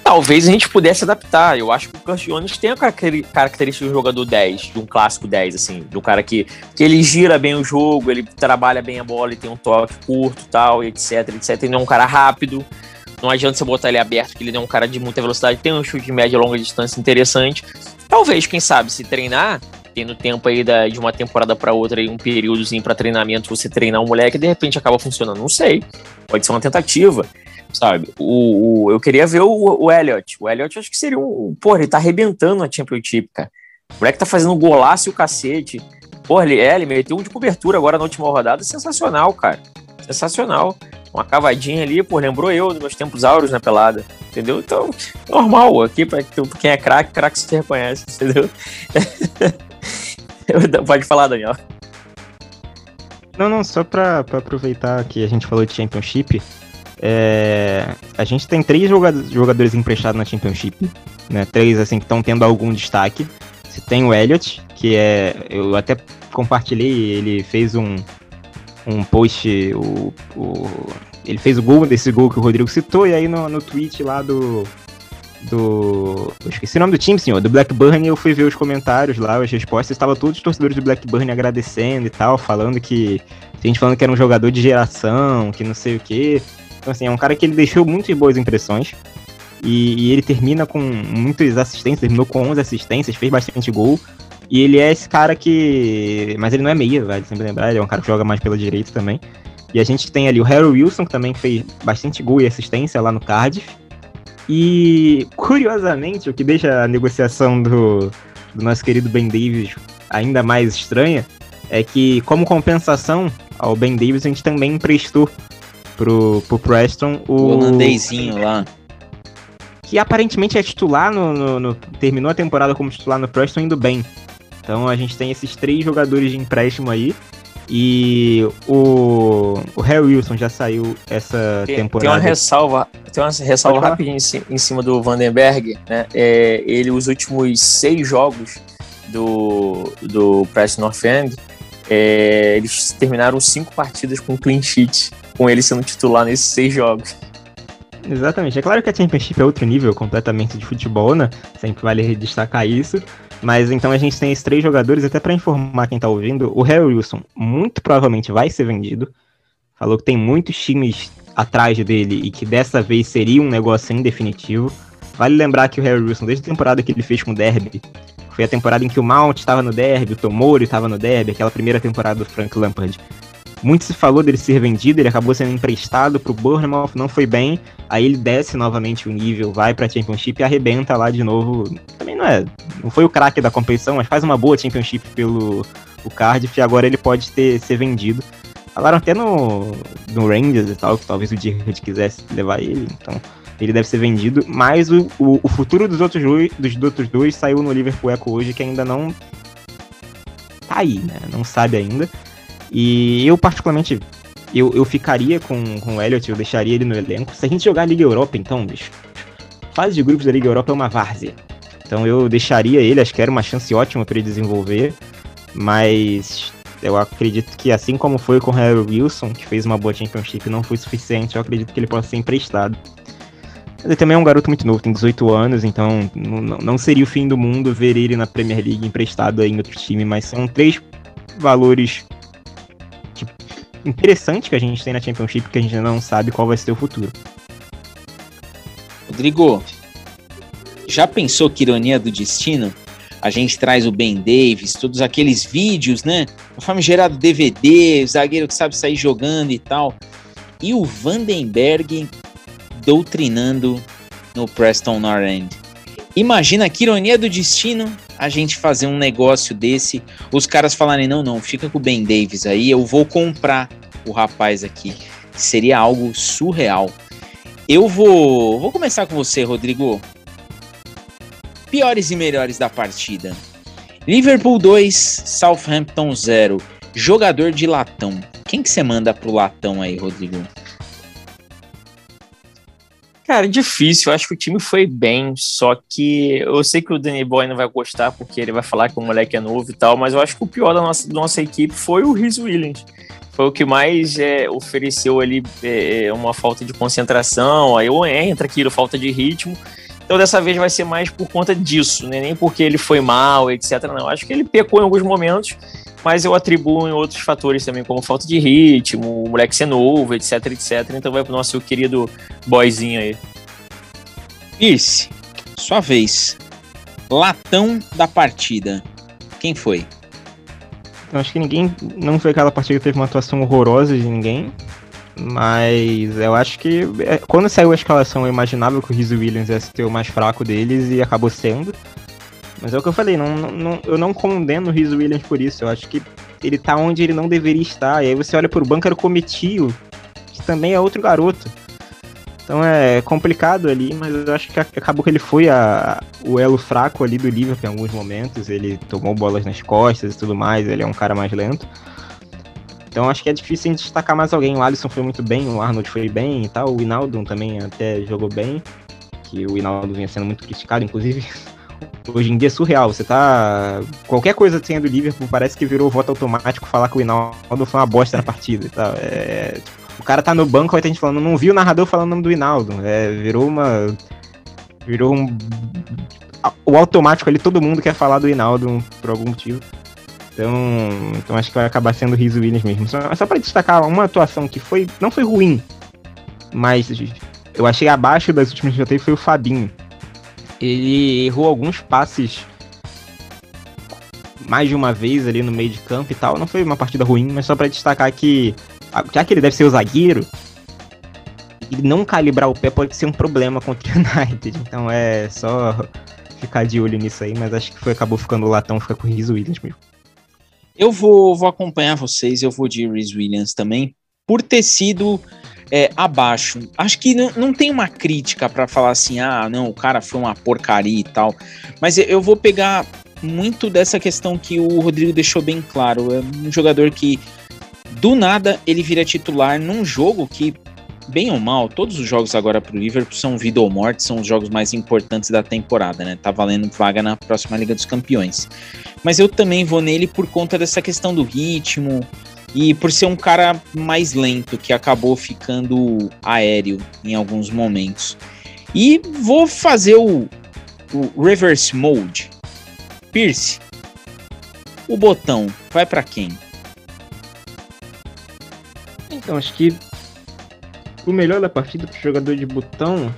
Talvez a gente pudesse adaptar. Eu acho que o Kurt tem a característica de um jogador 10, de um clássico 10, assim, do cara que, que ele gira bem o jogo, ele trabalha bem a bola, ele tem um toque curto tal, etc, etc. Ele não é um cara rápido. Não adianta você botar ele aberto, que ele é um cara de muita velocidade, tem um chute de média e longa distância interessante. Talvez, quem sabe, se treinar, tendo tempo aí da, de uma temporada para outra, aí, um períodozinho para treinamento, você treinar um moleque, de repente acaba funcionando. Não sei. Pode ser uma tentativa, sabe? O, o eu queria ver o, o Elliot. O Elliot acho que seria um. Porra, ele tá arrebentando na Championship, cara. O moleque tá fazendo golaço e o cacete. Porra, ele, é, ele meteu um de cobertura agora na última rodada. Sensacional, cara. Sensacional. Uma cavadinha ali, pô, lembrou eu dos meus tempos áureos na pelada. Entendeu? Então, normal. Aqui, pra quem é craque, craque se reconhece, [laughs] entendeu? [laughs] Pode falar, Daniel. Não, não, só pra aproveitar que a gente falou de Championship, é, a gente tem três jogadores, jogadores emprestados na Championship, né? Três, assim, que estão tendo algum destaque. Você tem o Elliot, que é. Eu até compartilhei, ele fez um, um post. O, o, ele fez o gol desse gol que o Rodrigo citou, e aí no, no tweet lá do, do. Eu esqueci o nome do time, senhor. Do Blackburn, eu fui ver os comentários lá, as respostas. Estava todos os torcedores do Blackburn agradecendo e tal, falando que. A gente falando que era um jogador de geração, que não sei o quê. Então, assim, é um cara que ele deixou muitas boas impressões. E, e ele termina com muitas assistências, terminou com 11 assistências, fez bastante gol. E ele é esse cara que. Mas ele não é meia, vale sempre lembrar, ele é um cara que joga mais pela direita também. E a gente tem ali o Harry Wilson, que também fez bastante gol e assistência lá no Cardiff. E, curiosamente, o que deixa a negociação do, do nosso querido Ben Davis ainda mais estranha é que, como compensação ao Ben Davis, a gente também emprestou pro, pro Preston o. O holandezinho lá. Que aparentemente é titular no, no, no, Terminou a temporada como titular no Preston indo bem. Então a gente tem esses três jogadores de empréstimo aí. E o, o Harry Wilson já saiu essa tem, temporada. Tem uma ressalva, tem uma ressalva rapidinha em, cima do Vandenberg, né? É, ele, os últimos seis jogos do, do Preston North End, é, eles terminaram cinco partidas com clean sheet, com ele sendo titular nesses seis jogos. Exatamente. É claro que a Championship é outro nível completamente de futebol, né? Sempre vale destacar isso. Mas então a gente tem esses três jogadores, até para informar quem tá ouvindo, o Harry Wilson muito provavelmente vai ser vendido. Falou que tem muitos times atrás dele e que dessa vez seria um negócio em definitivo. Vale lembrar que o Harry Wilson, desde a temporada que ele fez com o Derby, foi a temporada em que o Mount estava no Derby, o Tomori estava no Derby, aquela primeira temporada do Frank Lampard. Muito se falou dele ser vendido, ele acabou sendo emprestado pro Bournemouth, não foi bem. Aí ele desce novamente o nível, vai pra Championship e arrebenta lá de novo. Também não é. Não foi o craque da competição, mas faz uma boa Championship pelo o Cardiff e agora ele pode ter, ser vendido. Falaram até no, no Rangers e tal, que talvez o Dirk quisesse levar ele, então ele deve ser vendido. Mas o, o, o futuro dos outros, dois, dos outros dois saiu no Liverpool Echo hoje, que ainda não tá aí, né? Não sabe ainda. E eu, particularmente, eu, eu ficaria com, com o Elliot, eu deixaria ele no elenco. Se a gente jogar a Liga Europa, então, bicho, fase de grupos da Liga Europa é uma várzea. Então eu deixaria ele, acho que era uma chance ótima para ele desenvolver, mas eu acredito que assim como foi com o Harry Wilson, que fez uma boa Championship não foi suficiente, eu acredito que ele possa ser emprestado. Ele também é um garoto muito novo, tem 18 anos, então não, não seria o fim do mundo ver ele na Premier League emprestado em outro time, mas são três valores interessantes que a gente tem na Championship que a gente ainda não sabe qual vai ser o futuro. Rodrigo, já pensou que ironia do destino? A gente traz o Ben Davis, todos aqueles vídeos, né? O famigerado DVD, o zagueiro que sabe sair jogando e tal. E o Vandenberg doutrinando no Preston North End. Imagina que ironia do destino a gente fazer um negócio desse, os caras falarem: não, não, fica com o Ben Davis aí, eu vou comprar o rapaz aqui. Seria algo surreal. Eu vou, vou começar com você, Rodrigo. Piores e melhores da partida. Liverpool 2, Southampton 0. Jogador de latão. Quem que você manda pro latão aí, Rodrigo? Cara, difícil. Eu acho que o time foi bem, só que eu sei que o Danny Boy não vai gostar porque ele vai falar que o moleque é novo e tal, mas eu acho que o pior da nossa, da nossa equipe foi o Rhys Williams. Foi o que mais é, ofereceu ali é, é uma falta de concentração, aí entra aquilo, falta de ritmo. Então dessa vez vai ser mais por conta disso, né? nem porque ele foi mal, etc. Não, acho que ele pecou em alguns momentos, mas eu atribuo em outros fatores também, como falta de ritmo, o moleque ser novo, etc, etc. Então vai pro nosso querido boyzinho aí. Pierce, sua vez. Latão da partida. Quem foi? Eu acho que ninguém. Não foi aquela partida que teve uma atuação horrorosa de ninguém. Mas eu acho que. É, quando saiu a escalação, eu imaginava que o Rizzo Williams ia ser o mais fraco deles e acabou sendo. Mas é o que eu falei, não, não, eu não condeno o Rizzo Williams por isso. Eu acho que ele tá onde ele não deveria estar. E aí você olha pro banco, era o Cometio, que também é outro garoto. Então é complicado ali, mas eu acho que acabou que ele foi a, o elo fraco ali do Liverpool em alguns momentos. Ele tomou bolas nas costas e tudo mais, ele é um cara mais lento. Então acho que é difícil destacar mais alguém. O Alisson foi muito bem, o Arnold foi bem e tal. O Inaldo também até jogou bem. Que o Inaldo vinha sendo muito criticado, inclusive. [laughs] Hoje em dia é surreal. Você tá. Qualquer coisa que tenha do Liverpool parece que virou voto automático falar que o Inaldo foi uma bosta na partida e tal. É. O cara tá no banco, vai ter gente falando, não viu o narrador falando o nome do Inaldo. É, virou uma. Virou um. O automático ali, todo mundo quer falar do Inaldo por algum motivo. Então, então acho que vai acabar sendo o Rizzo Williams mesmo. Só, só para destacar uma atuação que foi não foi ruim, mas eu achei abaixo das últimas que já teve foi o Fabinho. Ele errou alguns passes mais de uma vez ali no meio de campo e tal. Não foi uma partida ruim, mas só para destacar que já que ele deve ser o zagueiro, e não calibrar o pé pode ser um problema contra o [laughs] United. Então é só ficar de olho nisso aí, mas acho que foi acabou ficando o latão, fica com o Rizzo Williams mesmo. Eu vou, vou acompanhar vocês, eu vou de Rhys Williams também, por ter sido é, abaixo. Acho que não, não tem uma crítica para falar assim, ah, não, o cara foi uma porcaria e tal. Mas eu vou pegar muito dessa questão que o Rodrigo deixou bem claro. É um jogador que do nada ele vira titular num jogo que bem ou mal, todos os jogos agora para o Liverpool são vida ou morte, são os jogos mais importantes da temporada, né? Tá valendo vaga na próxima Liga dos Campeões. Mas eu também vou nele por conta dessa questão do ritmo e por ser um cara mais lento, que acabou ficando aéreo em alguns momentos. E vou fazer o, o reverse mode. Pierce, o botão vai para quem? Então, acho que o melhor da partida pro jogador de botão.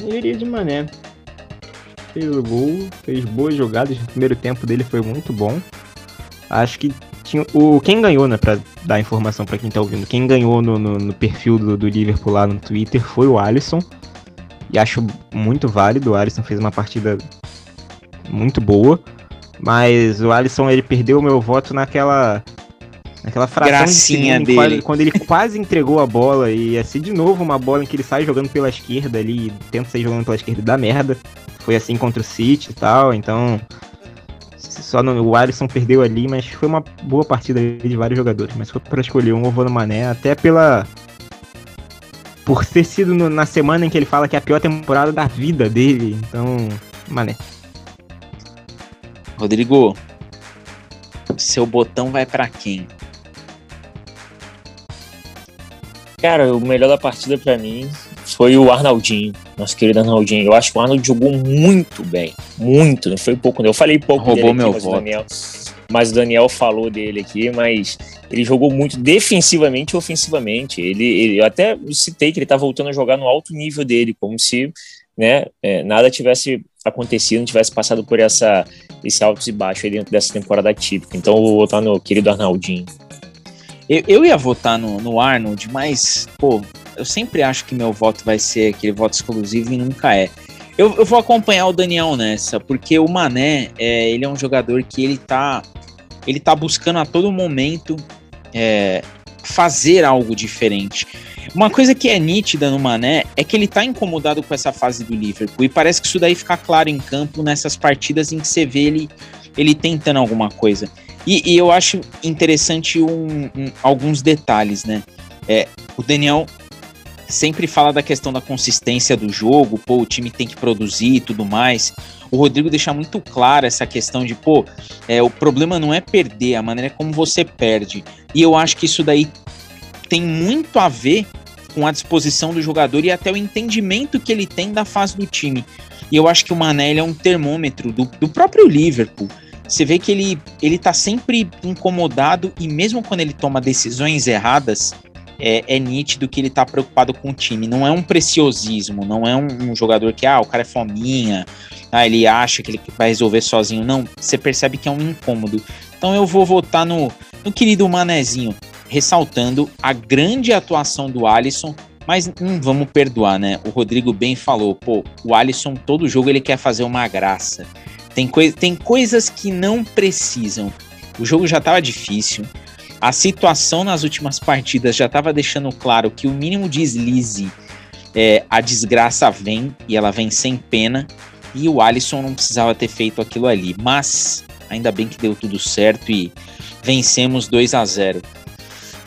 Eu iria de mané. Fez o gol, fez boas jogadas. O primeiro tempo dele foi muito bom. Acho que tinha. O, quem ganhou, né? Pra dar informação para quem tá ouvindo. Quem ganhou no, no, no perfil do, do, Liverpool lá no Twitter foi o Alisson. E acho muito válido. O Alisson fez uma partida muito boa. Mas o Alisson ele perdeu o meu voto naquela Aquela fração Gracinha de dele. Quase, quando ele quase entregou a bola e ia ser de novo uma bola em que ele sai jogando pela esquerda ali, tenta sair jogando pela esquerda e dá merda. Foi assim contra o City e tal, então. Só no, o Alisson perdeu ali, mas foi uma boa partida de vários jogadores. Mas foi para escolher um, eu vou no Mané, até pela. Por ter sido no, na semana em que ele fala que é a pior temporada da vida dele. Então, Mané. Rodrigo, seu botão vai para quem? Cara, o melhor da partida para mim foi o Arnaldinho, nosso querido Arnaldinho. Eu acho que o Arnold jogou muito bem, muito, não foi pouco. Eu falei pouco Roubou dele meu mas, o voto. Daniel, mas o Daniel falou dele aqui, mas ele jogou muito defensivamente e ofensivamente. Ele, ele, eu até citei que ele tá voltando a jogar no alto nível dele, como se né, é, nada tivesse acontecido, não tivesse passado por essa, esse altos e baixos aí dentro dessa temporada típica. Então eu vou votar no querido Arnaldinho. Eu, eu ia votar no, no Arnold, mas, pô, eu sempre acho que meu voto vai ser aquele voto exclusivo e nunca é. Eu, eu vou acompanhar o Daniel nessa, porque o Mané, é, ele é um jogador que ele tá, ele tá buscando a todo momento é, fazer algo diferente. Uma coisa que é nítida no Mané é que ele tá incomodado com essa fase do Liverpool, e parece que isso daí fica claro em campo nessas partidas em que você vê ele, ele tentando alguma coisa. E, e eu acho interessante um, um, alguns detalhes, né? É, o Daniel sempre fala da questão da consistência do jogo, pô, o time tem que produzir e tudo mais. O Rodrigo deixa muito clara essa questão de, pô, é, o problema não é perder, a maneira como você perde. E eu acho que isso daí tem muito a ver com a disposição do jogador e até o entendimento que ele tem da fase do time. E eu acho que o Mané é um termômetro do, do próprio Liverpool. Você vê que ele, ele tá sempre incomodado e mesmo quando ele toma decisões erradas, é, é, nítido que ele tá preocupado com o time. Não é um preciosismo, não é um, um, jogador que, ah, o cara é fominha, ah, ele acha que ele vai resolver sozinho. Não, você percebe que é um incômodo. Então eu vou votar no, no querido Manezinho, ressaltando a grande atuação do Alisson, mas não vamos perdoar, né? O Rodrigo bem falou, pô, o Alisson todo jogo ele quer fazer uma graça. Tem, coi tem coisas que não precisam. O jogo já tava difícil. A situação nas últimas partidas já estava deixando claro que o mínimo deslize, é, a desgraça vem e ela vem sem pena. E o Alisson não precisava ter feito aquilo ali. Mas ainda bem que deu tudo certo e vencemos 2 a 0.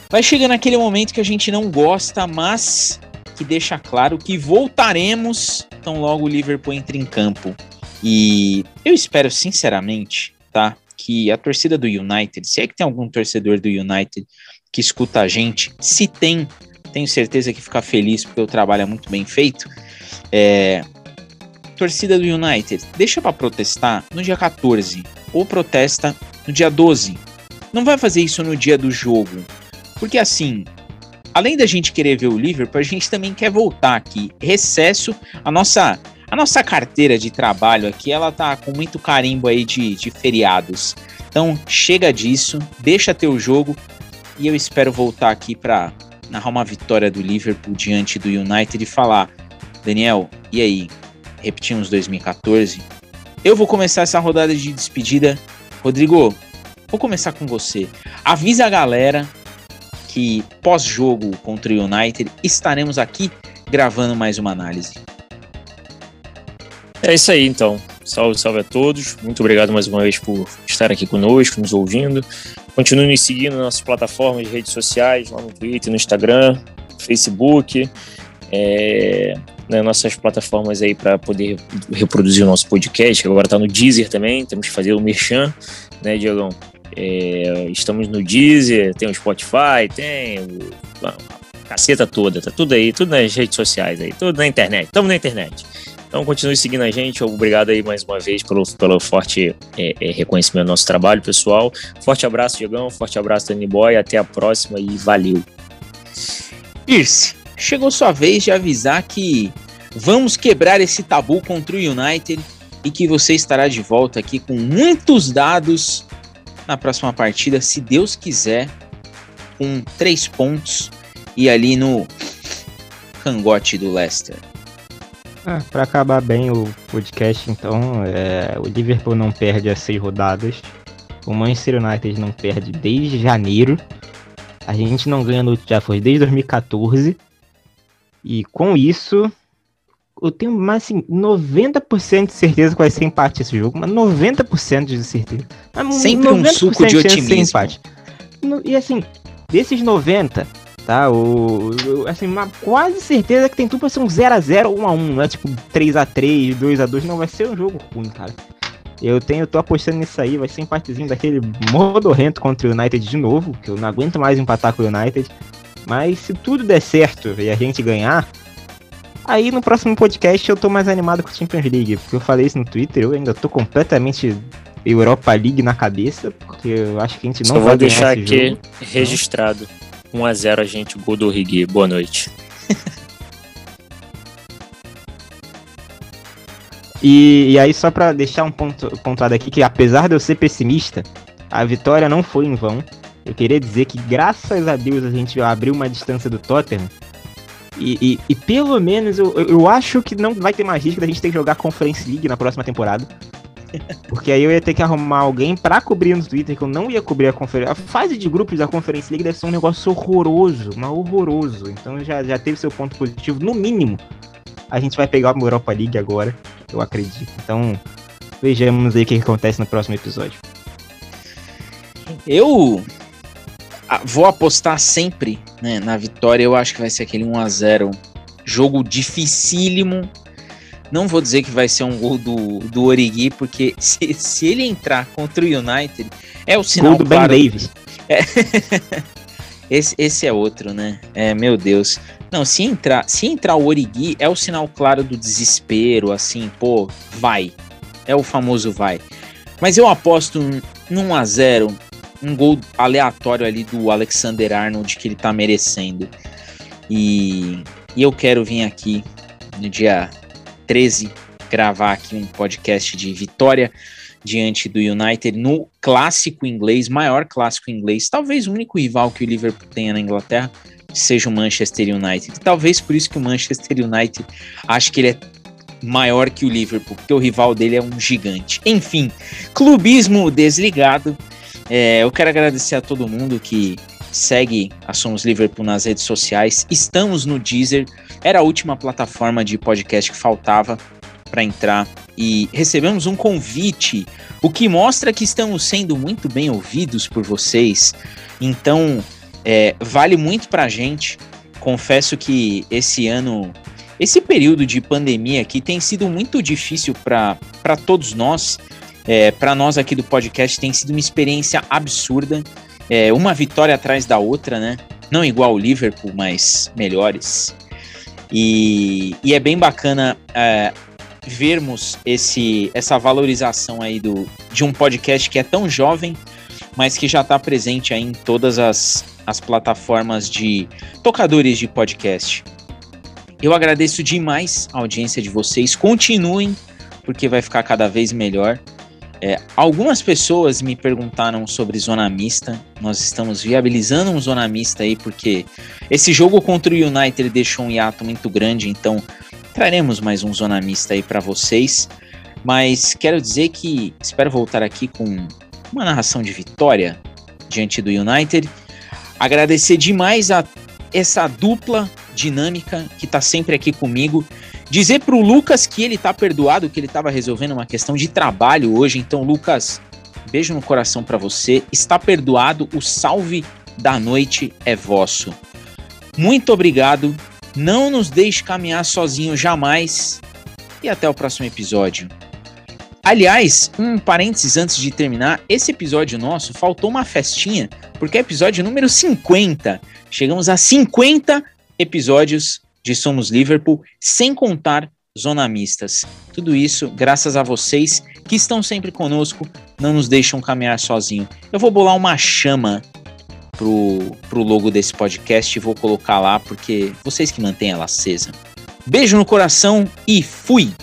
Vai chegando aquele momento que a gente não gosta, mas que deixa claro que voltaremos tão logo o Liverpool entre em campo. E eu espero sinceramente, tá? Que a torcida do United, se é que tem algum torcedor do United que escuta a gente, se tem, tenho certeza que fica feliz porque o trabalho é muito bem feito. É, torcida do United, deixa para protestar no dia 14 ou protesta no dia 12. Não vai fazer isso no dia do jogo, porque assim, além da gente querer ver o Liverpool, a gente também quer voltar aqui. Recesso, a nossa a nossa carteira de trabalho aqui, ela tá com muito carimbo aí de, de feriados. Então, chega disso, deixa teu jogo e eu espero voltar aqui para narrar uma vitória do Liverpool diante do United e falar, Daniel, e aí? Repetimos 2014. Eu vou começar essa rodada de despedida. Rodrigo, vou começar com você. Avisa a galera que pós-jogo contra o United estaremos aqui gravando mais uma análise. É isso aí, então. Salve, salve a todos. Muito obrigado mais uma vez por estar aqui conosco, nos ouvindo. Continue nos seguindo nas nossas plataformas de redes sociais, lá no Twitter, no Instagram, Facebook, é, nas nossas plataformas aí para poder reproduzir o nosso podcast, que agora está no Deezer também. Temos que fazer o merchan, né, Diegão? É, estamos no Deezer, tem o Spotify, tem o, a caceta toda, tá tudo aí, tudo nas redes sociais aí, tudo na internet. Estamos na internet. Então continue seguindo a gente. Obrigado aí mais uma vez pelo, pelo forte é, é, reconhecimento do nosso trabalho, pessoal. Forte abraço, Diegão. Forte abraço, Danny Boy. Até a próxima e valeu. Pierce, chegou sua vez de avisar que vamos quebrar esse tabu contra o United e que você estará de volta aqui com muitos dados na próxima partida, se Deus quiser, com três pontos e ali no cangote do Leicester. Ah, para acabar bem o podcast, então, é, o Liverpool não perde as seis rodadas. O Manchester United não perde desde janeiro. A gente não ganha no Trafford desde 2014. E com isso, eu tenho mais assim, 90% de certeza que vai ser empate esse jogo. Mas 90% de certeza. Mas Sempre um suco de otimismo. E assim, desses 90, tá? O, o, assim, uma quase certeza que tem tudo pra ser um 0x0 ou 1x1, não é tipo 3x3, 2x2, não, vai ser um jogo ruim, cara. Eu tenho, tô apostando nisso aí, vai ser um empatezinho daquele modorrento contra o United de novo, que eu não aguento mais empatar com o United. Mas se tudo der certo e a gente ganhar, Aí no próximo podcast eu tô mais animado com o Champions League, porque eu falei isso no Twitter, eu ainda tô completamente Europa League na cabeça, porque eu acho que a gente não Só vai vou deixar aqui jogo. registrado. 1x0 a gente, gol do Rigui. Boa noite. [laughs] E, e aí, só pra deixar um ponto, pontuado aqui, que apesar de eu ser pessimista, a vitória não foi em vão. Eu queria dizer que, graças a Deus, a gente abriu uma distância do Tottenham. E, e- e pelo menos eu, eu- eu acho que não vai ter mais risco da gente ter que jogar Conference League na próxima temporada. Porque aí eu ia ter que arrumar alguém pra cobrir no Twitter, que eu não ia cobrir a conferência. A fase de grupos da Conference League deve ser um negócio horroroso, mas horroroso. Então já, já teve seu ponto positivo. No mínimo, a gente vai pegar uma Europa League agora, eu acredito. Então, vejamos aí o que que acontece no próximo episódio. Eu ah, vou apostar sempre né, na vitória. Eu acho que vai ser aquele 1 a 0 Jogo dificílimo. Não vou dizer que vai ser um gol do, do Origi, porque [laughs] se, se ele entrar contra o United, é o sinal Gol do Ben claro. Davis. [laughs] Esse, esse é outro, né? É, meu Deus. Não, se entrar, se entrar o Origi, é o sinal claro do desespero, assim, pô, vai. É o famoso vai. Mas eu aposto num- num 1 a 0 um gol aleatório ali do Alexander Arnold que ele tá merecendo. E, e eu quero vir aqui no dia 13 gravar aqui um podcast de vitória diante do United no clássico inglês, maior clássico inglês, talvez o único rival que o Liverpool tenha na Inglaterra seja o Manchester United. Talvez por isso que o Manchester United acho que ele é maior que o Liverpool, porque o rival dele é um gigante. Enfim, clubismo desligado. É, eu quero agradecer a todo mundo que segue a Somos Liverpool nas redes sociais. Estamos no Deezer. Era a última plataforma de podcast que faltava para entrar e recebemos um convite, o que mostra que estamos sendo muito bem ouvidos por vocês. Então, é, vale muito pra gente. Confesso que esse ano, esse período de pandemia aqui tem sido muito difícil para todos nós. É, para nós aqui do podcast tem sido uma experiência absurda. É, uma vitória atrás da outra, né? Não igual o Liverpool, mas melhores. E, e é bem bacana é, vermos esse, essa valorização aí do, de um podcast que é tão jovem, mas que já está presente aí em todas as, as plataformas de tocadores de podcast. Eu agradeço demais a audiência de vocês. Continuem, porque vai ficar cada vez melhor. É, algumas pessoas me perguntaram sobre zona mista. Nós estamos viabilizando um zona mista aí, porque esse jogo contra o United deixou um hiato muito grande, então traremos mais um zona mista aí para vocês. Mas quero dizer que espero voltar aqui com uma narração de vitória diante do United. Agradecer demais a essa dupla dinâmica que tá sempre aqui comigo. Dizer pro Lucas que ele tá perdoado, que ele tava resolvendo uma questão de trabalho hoje. Então, Lucas, beijo no coração para você. Está perdoado. O salve da noite é vosso. Muito obrigado. Não nos deixe caminhar sozinho jamais. E até o próximo episódio. Aliás, um parênteses antes de terminar, esse episódio nosso faltou uma festinha, porque é episódio número 50. Chegamos a 50 episódios de Somos Liverpool, sem contar zonamistas. Tudo isso graças a vocês que estão sempre conosco, não nos deixam caminhar sozinho. Eu vou bolar uma chama pro, pro logo desse podcast e vou colocar lá, porque vocês que mantêm ela acesa. Beijo no coração e fui!